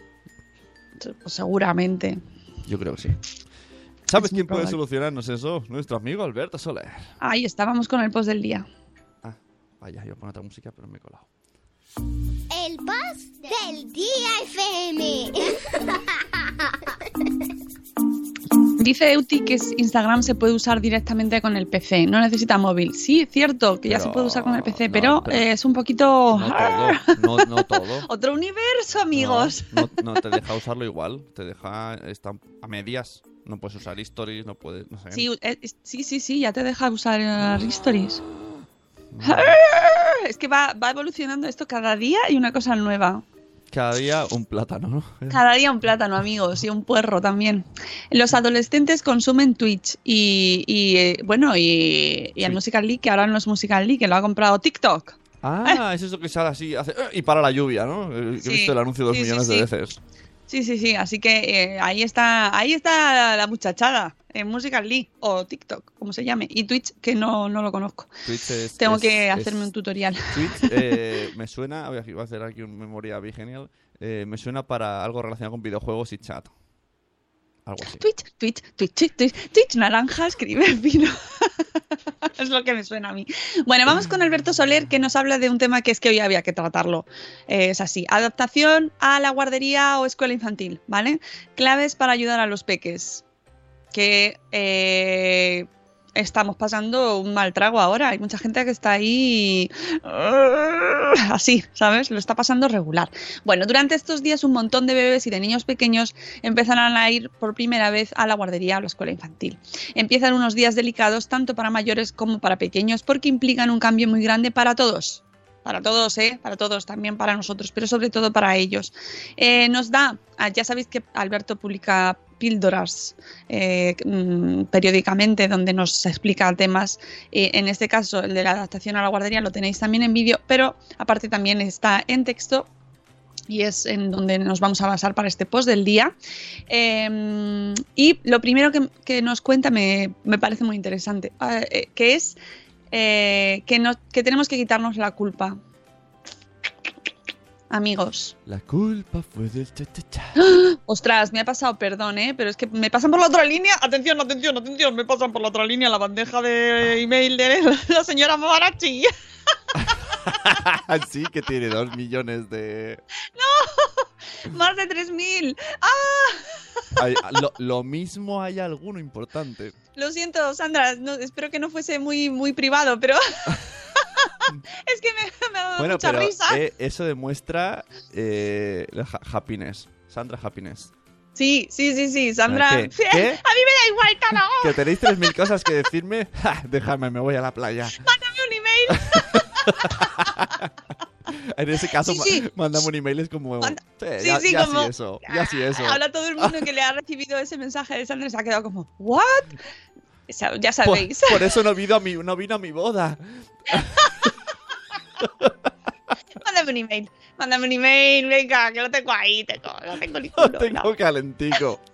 Pues seguramente. Yo creo que sí. ¿Sabes Es quién puede solucionarnos eso? Nuestro amigo Alberto Soler. Ahí estábamos con el post del día. Ah, vaya, yo pongo otra música, pero me he colado. El boss del día FM. Dice Euti que Instagram se puede usar directamente con el PC, no necesita móvil. Sí, es cierto que ya se puede usar con el PC, no, pero, pero- eh, es un poquito... No todo, no, no todo. Otro universo, amigos. No, te deja usarlo igual, te deja está a medias. No puedes usar stories, no puedes, no sé. Sí, eh, sí, sí, sí, ya te deja usar eh, Stories. Es que va, va evolucionando esto cada día y una cosa nueva. Cada día un plátano, ¿no? Cada día un plátano, amigos, y un puerro también. Los adolescentes consumen Twitch y, y, eh, bueno, y, y el. Musical League, que ahora no es Musical League, que lo ha comprado TikTok. Ah, es eso que sale así, hace "Eh", y para la lluvia, ¿no? Eh, Sí, He visto el anuncio dos sí, millones sí. de veces. Sí, sí, sí, así que eh, ahí está ahí está la muchachada, en Musical League o TikTok, como se llame, y Twitch, que no, no lo conozco. Es- Tengo es- que es- hacerme un tutorial. Twitch eh, me suena, voy a, hacer aquí un memoria bien genial, eh, me suena para algo relacionado con videojuegos y chat. Algo así. Twitch, Twitch, Twitch, Twitch, Twitch, Twitch, naranja, escribe vino. es lo que me suena a mí. Bueno, vamos con Alberto Soler, que nos habla de un tema que es que hoy había que tratarlo. Eh, es así, adaptación a la guardería o escuela infantil, ¿vale? Claves para ayudar a los peques. Que eh, estamos pasando un mal trago ahora. Hay mucha gente que está ahí así, ¿sabes? Lo está pasando regular. Bueno, durante estos días un montón de bebés y de niños pequeños empezarán a ir por primera vez a la guardería o la escuela infantil. Empiezan unos días delicados tanto para mayores como para pequeños porque implican un cambio muy grande para todos. Para todos, ¿eh? Para todos, también para nosotros, pero sobre todo para ellos. Eh, nos da, ah, ya sabéis que Alberto publica píldoras eh, mm, periódicamente donde nos explica temas. Eh, en este caso, el de la adaptación a la guardería lo tenéis también en vídeo, pero aparte también está en texto y es en donde nos vamos a basar para este post del día. Eh, y lo primero que, nos cuenta me, me parece muy interesante, eh, que es que, no- que tenemos que quitarnos la culpa. Amigos, La culpa fue del cha cha cha. ostras, me ha pasado, perdón, ¿eh? pero es que me pasan por la otra línea. Atención, atención, atención, me pasan por la otra línea la bandeja de email de la señora Marachi. sí, que tiene dos millones de... Más de 3.000. ¡Ah! Hay- lo, lo mismo hay alguno importante. Lo siento, Sandra, no- espero que no fuese muy, muy privado, pero es que me, me ha dado Bueno, mucha pero risa. eh, eso demuestra eh, la ha- happiness. Sandra Happiness. Sí, sí, sí, sí, Sandra. ¿Qué? ¿Qué? A mí me da igual, todo. ¿Que tenéis 3.000 cosas que decirme? Ja, Dejadme, me voy a la playa. Mándame un email. En ese caso, Sí, sí. ma- mándame un email, es como... Manda- "Sí, Sí, ya, sí, ya como- sí eso, ya sí eso. Ahora todo el mundo que le ha recibido ese mensaje de Sandra se ha quedado como, ¿what? Ya Por, sabéis. por eso no vino, a mi, no vino a mi boda. Mándame un email. Mándame un email, venga, que lo tengo ahí, tengo, lo tengo Lo listo. tengo calentico.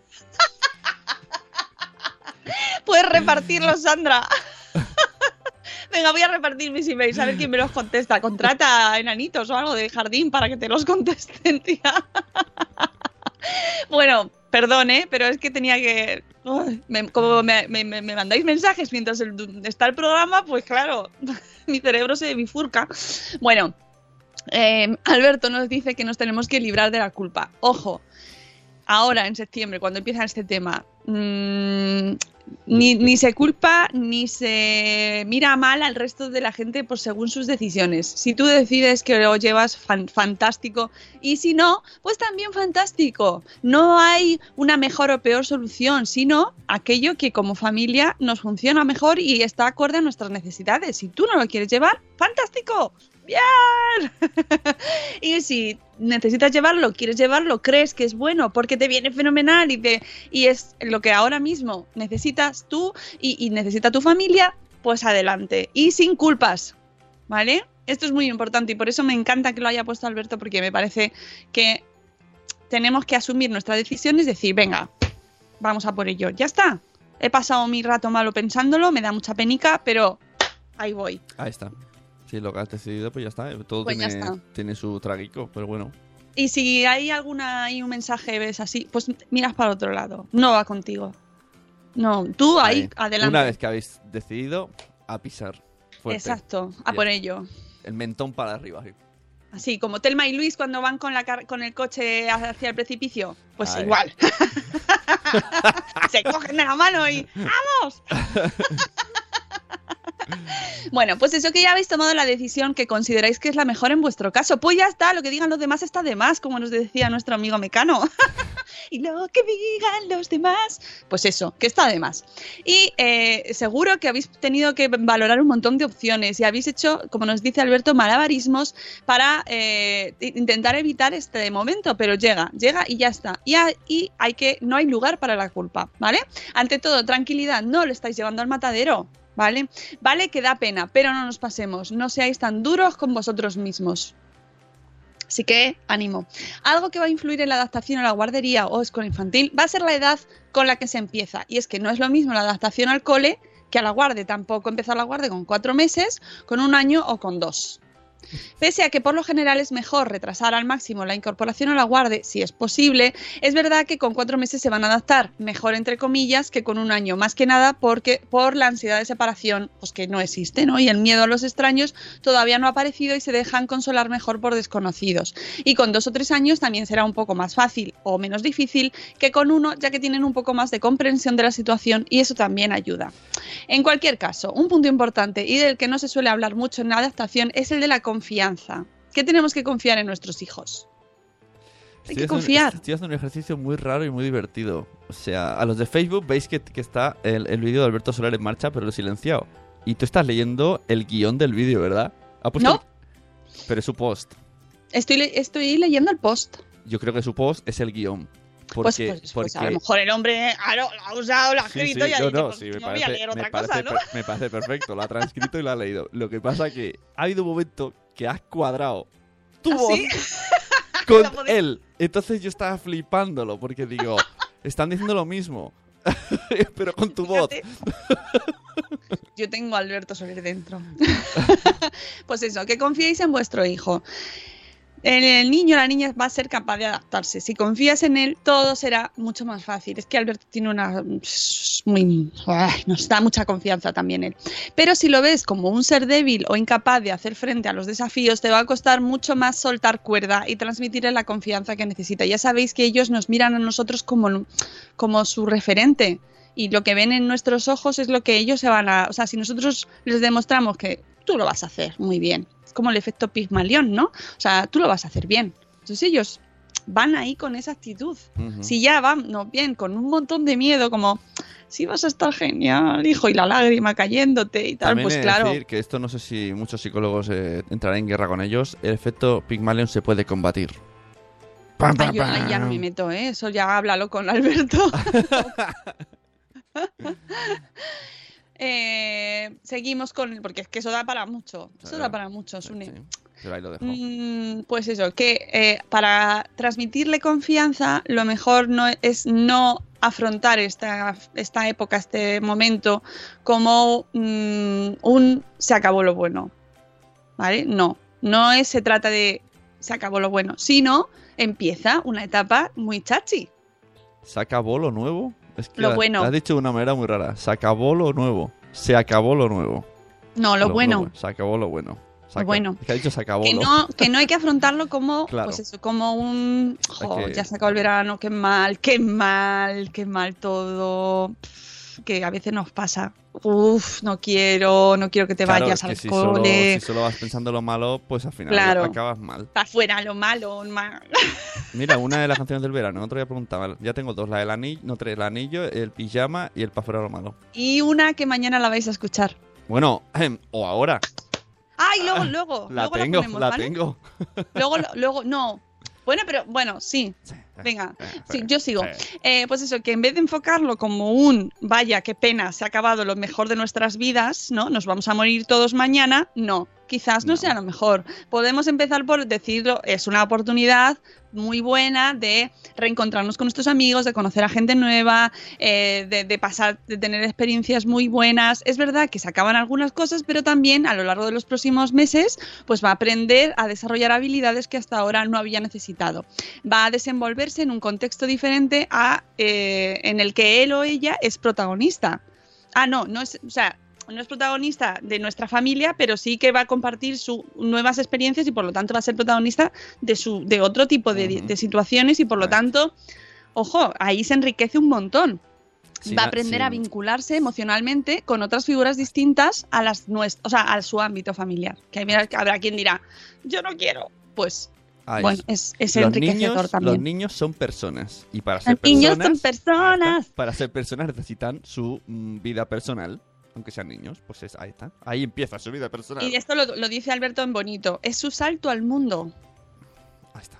Puedes repartirlos, Sandra. Venga, voy a repartir mis emails, a ver quién me los contesta. Contrata a enanitos o algo de jardín para que te los contesten, tía. Bueno, perdón, ¿eh? Pero es que tenía que... Como me, me- me- me mandáis mensajes mientras el- está el programa, pues claro, mi cerebro se bifurca. Bueno, eh, Alberto nos dice que nos tenemos que librar de la culpa. Ojo, ahora en septiembre, cuando empieza este tema, mm, ni, ni se culpa ni se mira mal al resto de la gente por según sus decisiones. Si tú decides que lo llevas fan- fantástico y si no, pues también fantástico. No hay una mejor o peor solución, sino aquello que como familia nos funciona mejor y está acorde a nuestras necesidades. Si tú no lo quieres llevar, fantástico. Bien. y si necesitas llevarlo, quieres llevarlo, crees que es bueno porque te viene fenomenal y, es lo que ahora mismo necesitas tú y, necesita tu familia, pues adelante. Y sin culpas, ¿vale? Esto es muy importante y por eso me encanta que lo haya puesto Alberto porque me parece que tenemos que asumir nuestra decisión y decir, venga, vamos a por ello. Ya está. He pasado mi rato malo pensándolo, me da mucha penica, pero ahí voy. Ahí está. Si lo que has decidido, pues ya está. Todo Pues ya tiene, está. tiene su traguico, pero bueno. Y si hay alguna hay un mensaje ves así, pues miras para otro lado. No va contigo. No, tú ahí, Ahí. adelante. Una vez que habéis decidido, a pisar. Fuerte. Exacto, a Bien. por ello. El mentón para arriba. sí. Así como Telma y Luis cuando van con, la car- con el coche hacia el precipicio. Pues Ahí. igual. Se cogen de la mano y ¡vamos! bueno, pues eso que ya habéis tomado la decisión que consideráis que es la mejor en vuestro caso. Pues ya está, lo que digan los demás está de más, como nos decía nuestro amigo Mecano. y lo que digan los demás, pues eso, que está de más. Y eh, seguro que habéis tenido que valorar un montón de opciones y habéis hecho, como nos dice Alberto, malabarismos para eh, intentar evitar este momento, pero llega, llega y ya está. Y, ha- y hay que, no hay lugar para la culpa, ¿vale? Ante todo, tranquilidad, no lo estáis llevando al matadero. ¿Vale? Vale que da pena, pero no nos pasemos, no seáis tan duros con vosotros mismos. Así que ánimo. Algo que va a influir en la adaptación a la guardería o escuela infantil va a ser la edad con la que se empieza. Y es que no es lo mismo la adaptación al cole que a la guardia. Tampoco empezar la guardia con cuatro meses, con un año o con dos. Pese a que por lo general es mejor retrasar al máximo la incorporación a la guardia, si es posible, es verdad que con cuatro meses se van a adaptar mejor, entre comillas, que con un año. Más que nada porque por la ansiedad de separación, pues que no existe, ¿no? Y el miedo a los extraños todavía no ha aparecido y se dejan consolar mejor por desconocidos. Y con dos o tres años también será un poco más fácil o menos difícil que con uno, ya que tienen un poco más de comprensión de la situación y eso también ayuda. En cualquier caso, un punto importante y del que no se suele hablar mucho en la adaptación es el de la confianza. ¿Qué tenemos que confiar en nuestros hijos? Hay Estoy que haciendo- confiar. Estoy haciendo un ejercicio muy raro y muy divertido. O sea, a los de Facebook veis que, que está el, el vídeo de Alberto Soler en marcha, pero lo he silenciado. Y tú estás leyendo el guion del vídeo, ¿verdad? Ha puesto No. el- Pero es su post. Estoy, le- estoy leyendo el post. Yo creo que su post es el guion. Pues, Porque, pues- pues a porque- lo mejor el hombre ah, no, lo ha usado, lo ha escrito sí, y ha dicho, no, pues, sí, me no voy a parece, leer otra me cosa, parece ¿no? per- me parece perfecto, lo ha transcrito y lo ha leído. Lo que pasa que ha habido un momento que has cuadrado tu ¿Ah, voz sí? con él. Entonces yo estaba flipándolo porque digo, están diciendo lo mismo, pero con tu voz. Fíjate. Yo tengo a Alberto Soler dentro. pues eso, que confiéis en vuestro hijo. El, niño o la niña va a ser capaz de adaptarse. Si confías en él, todo será mucho más fácil. Es que Alberto tiene una. Muy, nos da mucha confianza también él. Pero si lo ves como un ser débil o incapaz de hacer frente a los desafíos, te va a costar mucho más soltar cuerda y transmitirle la confianza que necesita. Ya sabéis que ellos nos miran a nosotros como, como su referente y lo que ven en nuestros ojos es lo que ellos se van a... O sea, si nosotros les demostramos que tú lo vas a hacer muy bien, como el efecto Pigmalión, ¿no? O sea, tú lo vas a hacer bien. Entonces ellos van ahí con esa actitud. Si ya van, no, bien, con un montón de miedo, como, si vas a estar genial, hijo, y la lágrima cayéndote y tal, También pues claro. decir que esto no sé si muchos psicólogos eh, entrarán en guerra con ellos. El efecto Pygmalion se puede combatir. Pam, Ay, pam, yo ya no me meto, ¿eh? Eso ya háblalo con Alberto. Eh, seguimos con. Porque es que eso da para mucho. Eso Claro. da para mucho, Sune. Sí, pero ahí lo dejo. Mm, pues eso, que eh, para transmitirle confianza, lo mejor no es no afrontar esta, esta época, este momento, como mm, un se acabó lo bueno. ¿Vale? No. No es, se trata de se acabó lo bueno, sino empieza una etapa muy chachi. ¿Se acabó lo nuevo? Es que Lo la- bueno. Lo has dicho de una manera muy rara. Se acabó lo nuevo. Se acabó lo nuevo. No, lo, bueno. Se acabó lo bueno. Acabó- bueno. Es que ha dicho se acabó Que no, que no hay que afrontarlo como, Claro. pues eso, como un, jo, que- ya se acabó el verano, qué mal, qué mal, qué mal todo, Pff, que a veces nos pasa. Uf, no quiero, no quiero que te Claro, vayas que al si solo, cole. si solo vas pensando lo malo, pues al final Claro. acabas mal. Para afuera lo malo, mal. Mira, una de las canciones del verano, otro día preguntaba, ya tengo dos, la del anillo, no tres, el anillo, el pijama y el pa' fuera lo malo. Y una que mañana la vais a escuchar. Bueno, o ahora, Ay, luego, luego, la luego tengo, ponemos, la ¿vale? tengo. Luego, luego, no. Bueno, pero bueno, sí. Venga, sí, yo sigo. Eh, pues eso, que en vez de enfocarlo como un vaya, qué pena, se ha acabado lo mejor de nuestras vidas, ¿no? Nos vamos a morir todos mañana, no. quizás no, sea lo mejor. Podemos empezar por decirlo, es una oportunidad muy buena de reencontrarnos con nuestros amigos, de conocer a gente nueva, eh, de, de pasar, de tener experiencias muy buenas. Es verdad que se acaban algunas cosas, pero también a lo largo de los próximos meses, pues va a aprender a desarrollar habilidades que hasta ahora no había necesitado. Va a desenvolverse en un contexto diferente a eh, en el que él o ella es protagonista. Ah, no, no es, o sea, no es protagonista de nuestra familia, pero sí que va a compartir sus nuevas experiencias y por lo tanto va a ser protagonista de, su, de otro tipo de, de situaciones y por lo tanto, ojo, ahí se enriquece un montón. Sí, va a aprender sí. a vincularse emocionalmente con otras figuras distintas a las nuestras, o sea, a su ámbito familiar. Que habrá quien dirá, yo no quiero. Pues Ahí bueno, es, es los enriquecedor niños, también. Los niños son personas. Y para ser Los niños personas. son personas. Para ser personas necesitan su mm, vida personal. Aunque sean niños, pues es, ahí está. Ahí empieza su vida personal. Y esto lo, lo dice Alberto en bonito. Es su salto al mundo. Ahí está.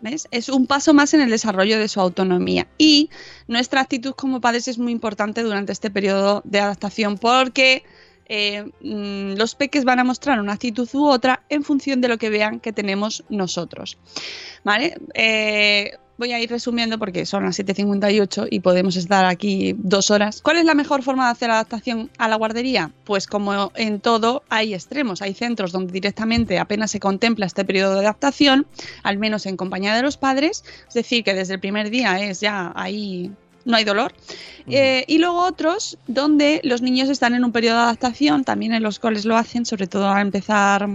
¿Ves? Es un paso más en el desarrollo de su autonomía. Y nuestra actitud como padres es muy importante durante este periodo de adaptación porque eh, mm, los peques van a mostrar una actitud u otra en función de lo que vean que tenemos nosotros. ¿Vale? Eh, voy a ir resumiendo porque son las 7.58 y podemos estar aquí dos horas. ¿Cuál es la mejor forma de hacer adaptación a la guardería? Pues como en todo hay extremos, hay centros donde directamente apenas se contempla este periodo de adaptación, al menos en compañía de los padres, es decir, que desde el primer día es ya ahí no hay dolor. Eh, y luego otros donde los niños están en un periodo de adaptación, también en los cuales lo hacen, sobre todo a empezar.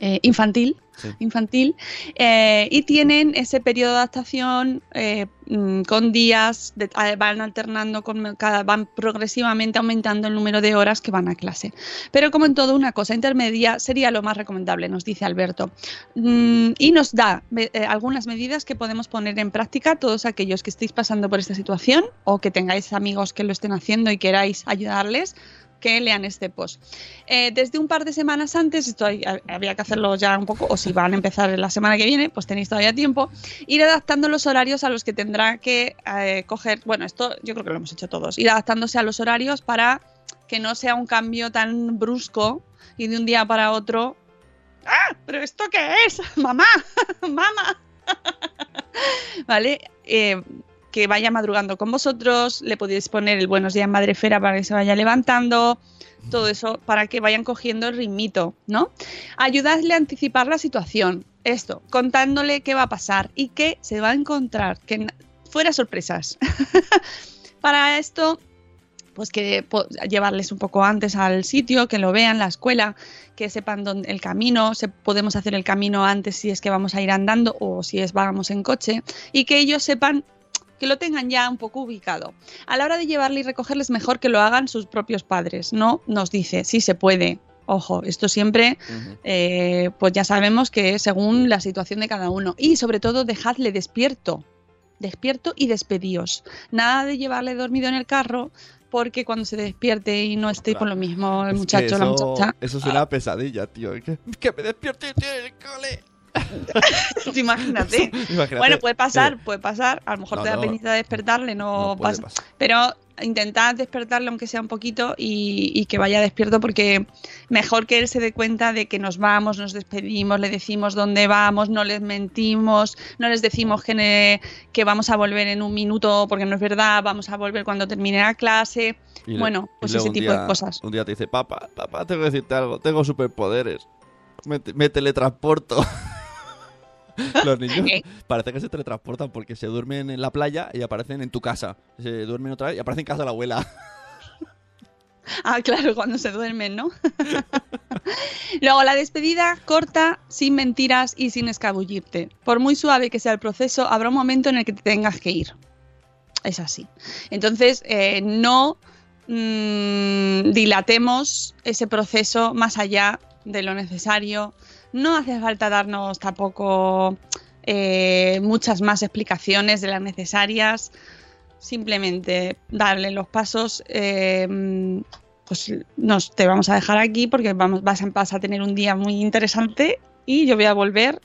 Eh, infantil, Sí. infantil eh, y tienen ese periodo de adaptación eh, mm, con días, de- van alternando, con cada, van progresivamente aumentando el número de horas que van a clase. Pero como en todo, una cosa intermedia sería lo más recomendable, nos dice Alberto. Mm, y nos da algunas medidas que podemos poner en práctica todos aquellos que estéis pasando por esta situación o que tengáis amigos que lo estén haciendo y queráis ayudarles que lean este post. Eh, desde un par de semanas antes, esto había que hacerlo ya un poco, o si van a empezar la semana que viene, pues tenéis todavía tiempo, ir adaptando los horarios a los que tendrá que eh, coger, bueno, esto yo creo que lo hemos hecho todos, ir adaptándose a los horarios para que no sea un cambio tan brusco y de un día para otro, ¡ah! ¿Pero esto qué es? ¡Mamá! ¡Mamá! ¿Vale? Eh, que vaya madrugando con vosotros, le podéis poner el buenos días madrefera para que se vaya levantando, todo eso para que vayan cogiendo el ritmito, ¿no? Ayudadle a anticipar la situación, esto, contándole qué va a pasar y qué se va a encontrar, que fuera sorpresas. para esto, pues que llevarles un poco antes al sitio, que lo vean, la escuela, que sepan dónde, el camino, se, podemos hacer el camino antes si es que vamos a ir andando o si es vamos en coche, y que ellos sepan que lo tengan ya un poco ubicado. A la hora de llevarle y recogerles, mejor que lo hagan sus propios padres, ¿no? Nos dice, sí se puede. Ojo, esto siempre, eh, pues ya sabemos que según la situación de cada uno. Y sobre todo, dejadle despierto. Despierto y despedíos. Nada de llevarle dormido en el carro, porque cuando se despierte y no esté por lo mismo el Es muchacho o la muchacha. Eso suena a pesadilla, tío. Que, que me despierte tío, en el cole. Imagínate. Imagínate. Bueno, puede pasar, Eh, puede pasar. A lo mejor no, te da no. penita despertarle, no, pasa. pasar. Pero intentad despertarle aunque sea un poquito y, y que vaya despierto porque mejor que él se dé cuenta de que nos vamos, nos despedimos, le decimos dónde vamos, no les mentimos, no les decimos que, ne- que vamos a volver en un minuto porque no es verdad, vamos a volver cuando termine la clase. Y bueno, pues ese tipo de cosas. Un día te dice, papá, papá, tengo que decirte algo, tengo superpoderes. Me, me teletransporto. Los niños parece que se teletransportan porque se duermen en la playa y aparecen en tu casa. Se duermen otra vez y aparecen en casa de la abuela. Ah, claro, cuando se duermen, ¿no? Luego la despedida corta, sin mentiras y sin escabullirte. Por muy suave que sea el proceso, habrá un momento en el que te tengas que ir. Es así. Entonces, eh, no mm, dilatemos ese proceso más allá de lo necesario. No hace falta darnos tampoco eh, muchas más explicaciones de las necesarias simplemente darle los pasos. eh, pues nos te vamos a dejar aquí porque vamos, vas, a, a tener un día muy interesante y yo voy a volver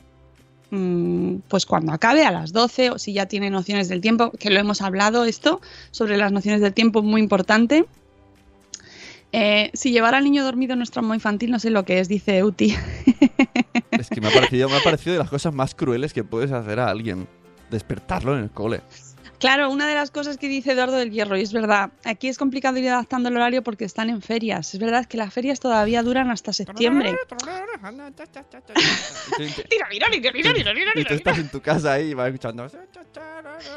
mm, pues cuando acabe a las 12 o si ya tiene nociones del tiempo, que lo hemos hablado esto sobre las nociones del tiempo muy importante. Eh, si llevar al niño dormido no es trauma infantil, no sé lo que es, dice Euti. Es que me ha parecido, me ha parecido de las cosas más crueles que puedes hacer a alguien. Despertarlo en el cole. Claro, una de las cosas que dice Eduardo del Hierro, y es verdad, aquí es complicado ir adaptando el horario porque están en ferias. Es verdad que las ferias todavía duran hasta septiembre. Y tú estás en tu casa ahí y vas escuchando.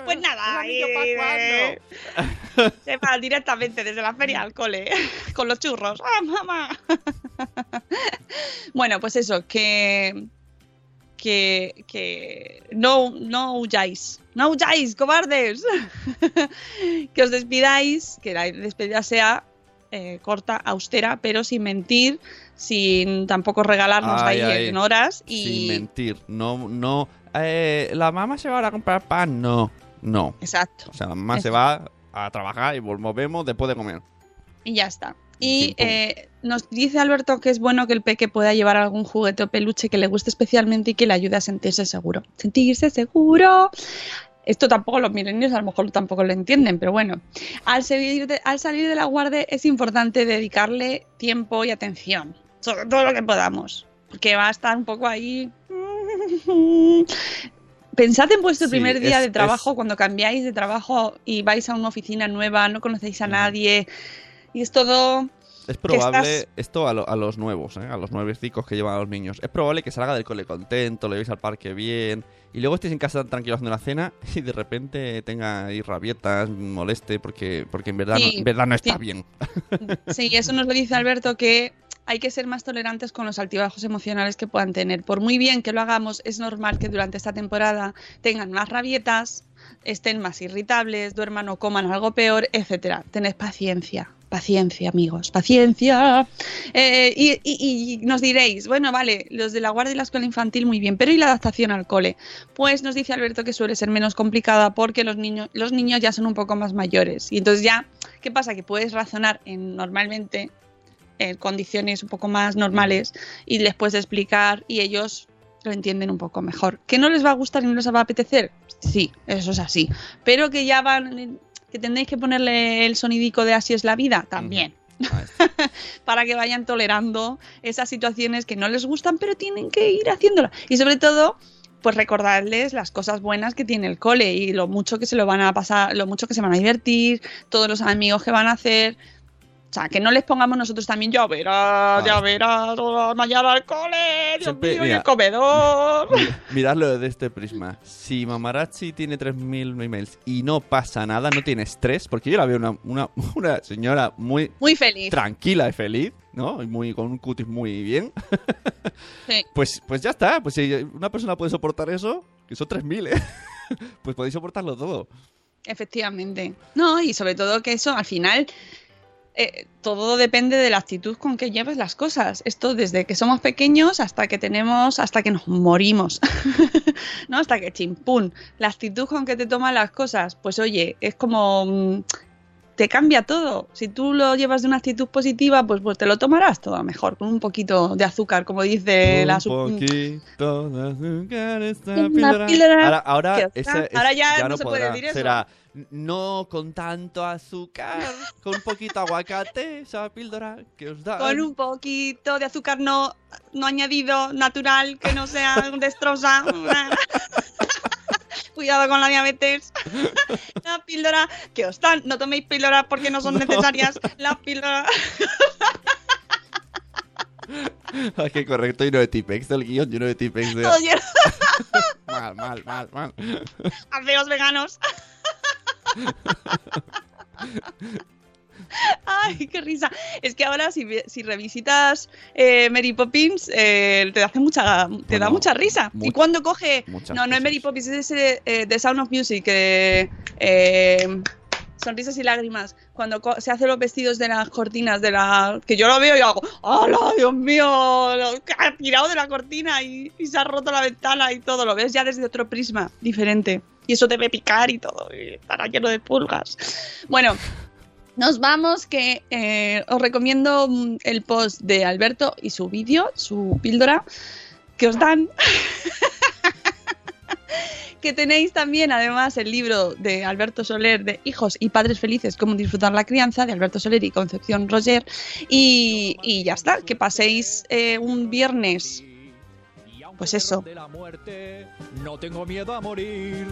Pues nada, ¿El anillo eh, se va directamente desde la feria al cole con los churros. ¡Ah, mamá! bueno, pues eso, que que, que no, no huyáis, no huyáis, cobardes, que os despidáis, que la despedida sea eh, corta, austera, pero sin mentir, sin tampoco regalarnos Ay, ahí ay. en horas Sin y mentir. No, no. eh, la mamá se va ahora a comprar pan. No, no. exacto, O sea, la mamá se Eso. va a trabajar y volvemos después de comer. y ya está. Y eh, nos dice Alberto que es bueno que el peque pueda llevar algún juguete o peluche que le guste especialmente y que le ayude a sentirse seguro. Sentirse seguro. Esto tampoco los milenios a lo mejor tampoco lo entienden, pero bueno. Al salir, de, al salir de la guardia es importante dedicarle tiempo y atención. Sobre todo lo que podamos. Porque va a estar un poco ahí. Pensad en vuestro Sí, primer día es- de trabajo, es- cuando cambiáis de trabajo y vais a una oficina nueva, no conocéis a nadie. Y es todo Es probable, estás- esto a, lo- a los nuevos, ¿eh? a los nuevecicos que llevan a los niños. Es probable que salga del cole contento, le veis al parque bien, y luego estéis en casa tranquilo haciendo una cena y de repente tenga ahí rabietas, moleste, porque, porque en, verdad Sí, no, en verdad no está sí. bien. Sí, eso nos lo dice Alberto, que hay que ser más tolerantes con los altibajos emocionales que puedan tener. Por muy bien que lo hagamos, es normal que durante esta temporada tengan más rabietas, estén más irritables, duerman o coman algo peor, etcétera. Tened paciencia. Paciencia, amigos, paciencia. Eh, y, nos diréis, bueno, vale, los de la guardia y la escuela infantil muy bien, pero ¿y la adaptación al cole? Pues nos dice Alberto que suele ser menos complicada porque los niños, los niños ya son un poco más mayores. Y entonces ya, ¿qué pasa? Que puedes razonar en, normalmente en condiciones un poco más normales y les puedes explicar y ellos lo entienden un poco mejor. ¿Que no les va a gustar y no les va a apetecer? Sí, eso es así. Pero que ya van, que tendréis que ponerle el sonidico de así es la vida, también. Para que vayan tolerando esas situaciones que no les gustan, pero tienen que ir haciéndolas. Y sobre todo, pues recordarles las cosas buenas que tiene el cole y lo mucho que se lo van a pasar, lo mucho que se van a divertir, todos los amigos que van a hacer. Sea, que no les pongamos nosotros también, ya verás, ya verás, mañana al cole, Dios Siempre, mío, y el comedor. Miradlo desde este prisma. Si Mamarazzi tiene 3.000 emails y no pasa nada, no tiene estrés, porque yo la veo una, una, una señora muy Muy feliz. tranquila y feliz, ¿no? Y muy, con un cutis muy bien. Sí. Pues, pues ya está. Pues si una persona puede soportar eso, que son 3.000, ¿eh? pues podéis soportarlo todo. Efectivamente. No, y sobre todo que eso al final eh, todo depende de la actitud con que lleves las cosas. Esto desde que somos pequeños hasta que tenemos, hasta que nos morimos. ¿No? Hasta que chimpún. La actitud con que te toman las cosas, pues oye, es como mm, te cambia todo. Si tú lo llevas de una actitud positiva, pues, pues te lo tomarás todo mejor, con un poquito de azúcar, como dice la un su- poquito de azúcar esta píldora. píldora Ahora, ahora, que esa es- ahora ya ya no se puede decir eso. Será no con tanto azúcar, con un poquito aguacate, esa píldora que os da. con un poquito de azúcar no, no añadido, natural, que no sea destroza. Cuidado con la diabetes. La píldora que os dan. No toméis píldoras porque no son No. necesarias. La píldora. Ay, qué correcto, y no de Tipex, del guion lleno de Tipex. De... Lleno Mal, mal, mal, mal. a feos veganos. Ay, qué risa. Es que ahora si, revisitas eh, Mary Poppins, eh, te hace mucha, te da mucha risa. y cuando coge, no, no es. Mary Poppins, es ese eh, The Sound of Music, eh, sonrisas y lágrimas. Cuando se hace los vestidos de las cortinas de la, que yo lo veo y hago, ¡Hala, Dios mío! Ha tirado de la cortina y, y se ha roto la ventana y todo. Lo ves ya desde otro prisma diferente. Y eso debe picar y todo. Y estará lleno de pulgas. Bueno, nos vamos, que eh, os recomiendo mm, el post de Alberto y su vídeo, su píldora, que os dan. que tenéis también además el libro de Alberto Soler de Hijos y Padres Felices, cómo disfrutar la crianza, de Alberto Soler y Concepción Roger. Y, ya está, que paséis eh, un viernes. Pues eso. De la muerte, no tengo miedo a morir,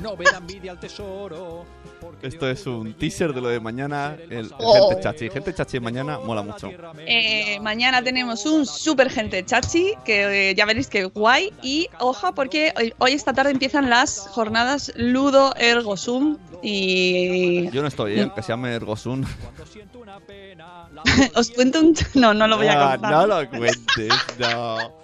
no me da envidia al tesoro. porque Esto es un teaser de lo de mañana. El, Oh. gente chachi. Gente chachi mañana mola mucho. Eh, mañana tenemos un super gente chachi, que eh, ya veréis que guay. Y ojo, porque hoy, hoy esta tarde empiezan las jornadas Ludo Ergo Sum. Y Yo no estoy, ¿eh? que se llame Ergosun. os cuento un. No, no lo voy a Ah, contar. no lo cuentes, no.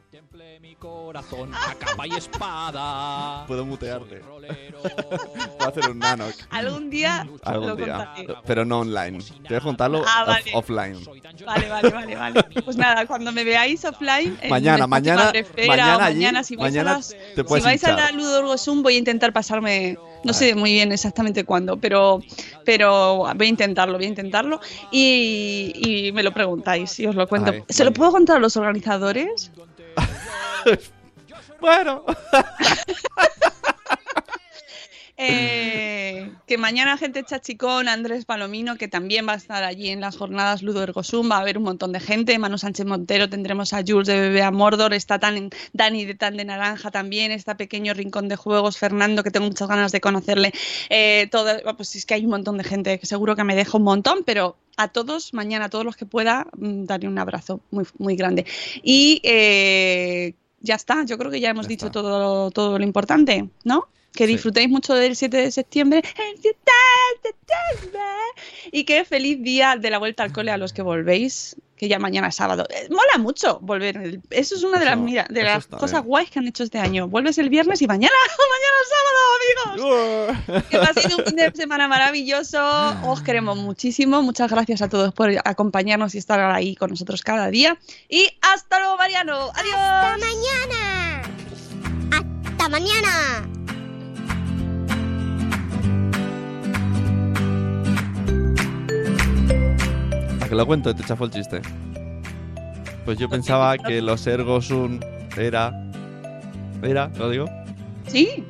mi corazón a capa y espada. Puedo mutearte. Puedo hacer un nano. Algún día Algún lo día. contaré. Pero no online. Te voy a contarlo Ah, off- vale. offline. Vale, vale, vale, vale. Pues nada, cuando me veáis offline, en Mañana, mañana- mañana allí, mañana si vais mañana a las, te si puedes vais a hinchar. la Ludo Orgosum voy a intentar pasarme, no sé muy bien exactamente cuándo, pero, pero voy a intentarlo, voy a intentarlo y, y me lo preguntáis y os lo cuento. Ay, ¿Se lo puedo contar a los organizadores? Bueno. Eh, que mañana gente chachicón, Andrés Palomino, que también va a estar allí en las jornadas Ludo Ergosum, va a haber un montón de gente, Manu Sánchez Montero, tendremos a Jules de Bebé a Mordor, está tan, Dani de Tan de Naranja también, está Pequeño Rincón de Juegos, Fernando, que tengo muchas ganas de conocerle, eh, todo, pues es que hay un montón de gente, que seguro que me deja un montón, pero a todos, mañana a todos los que pueda, mm, daré un abrazo muy, muy grande. Y eh, ya está, yo creo que ya hemos dicho todo, todo lo importante, ¿no? Que Sí. disfrutéis mucho del 7 de septiembre. El 7 de septiembre. Y que feliz día de la vuelta al cole a los que volvéis, que ya mañana es sábado. Eh, mola mucho volver. El- Eso es una de las, mira, de las cosas bien. guays que han hecho este año. Vuelves el viernes y mañana, mañana es sábado, amigos. Que paséis un fin de semana maravilloso. Os queremos muchísimo. Muchas gracias a todos por acompañarnos y estar ahí con nosotros cada día. Y hasta luego, Mariano. Adiós. ¡Hasta mañana! ¡Hasta mañana! Que lo cuento te chafo el chiste? Pues yo pensaba que los Ergosun era. Era, ¿lo digo? Sí.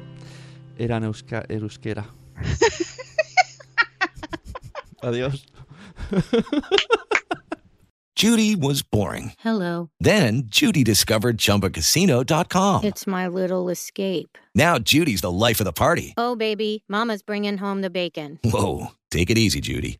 Eran euska, euskera. Adiós. Judy was boring. Hello. Then Judy discovered ChumbaCasino.com. It's my little escape. Now Judy's the life of the party. Oh, baby, Mama's bringing home the bacon. Whoa, take it easy, Judy.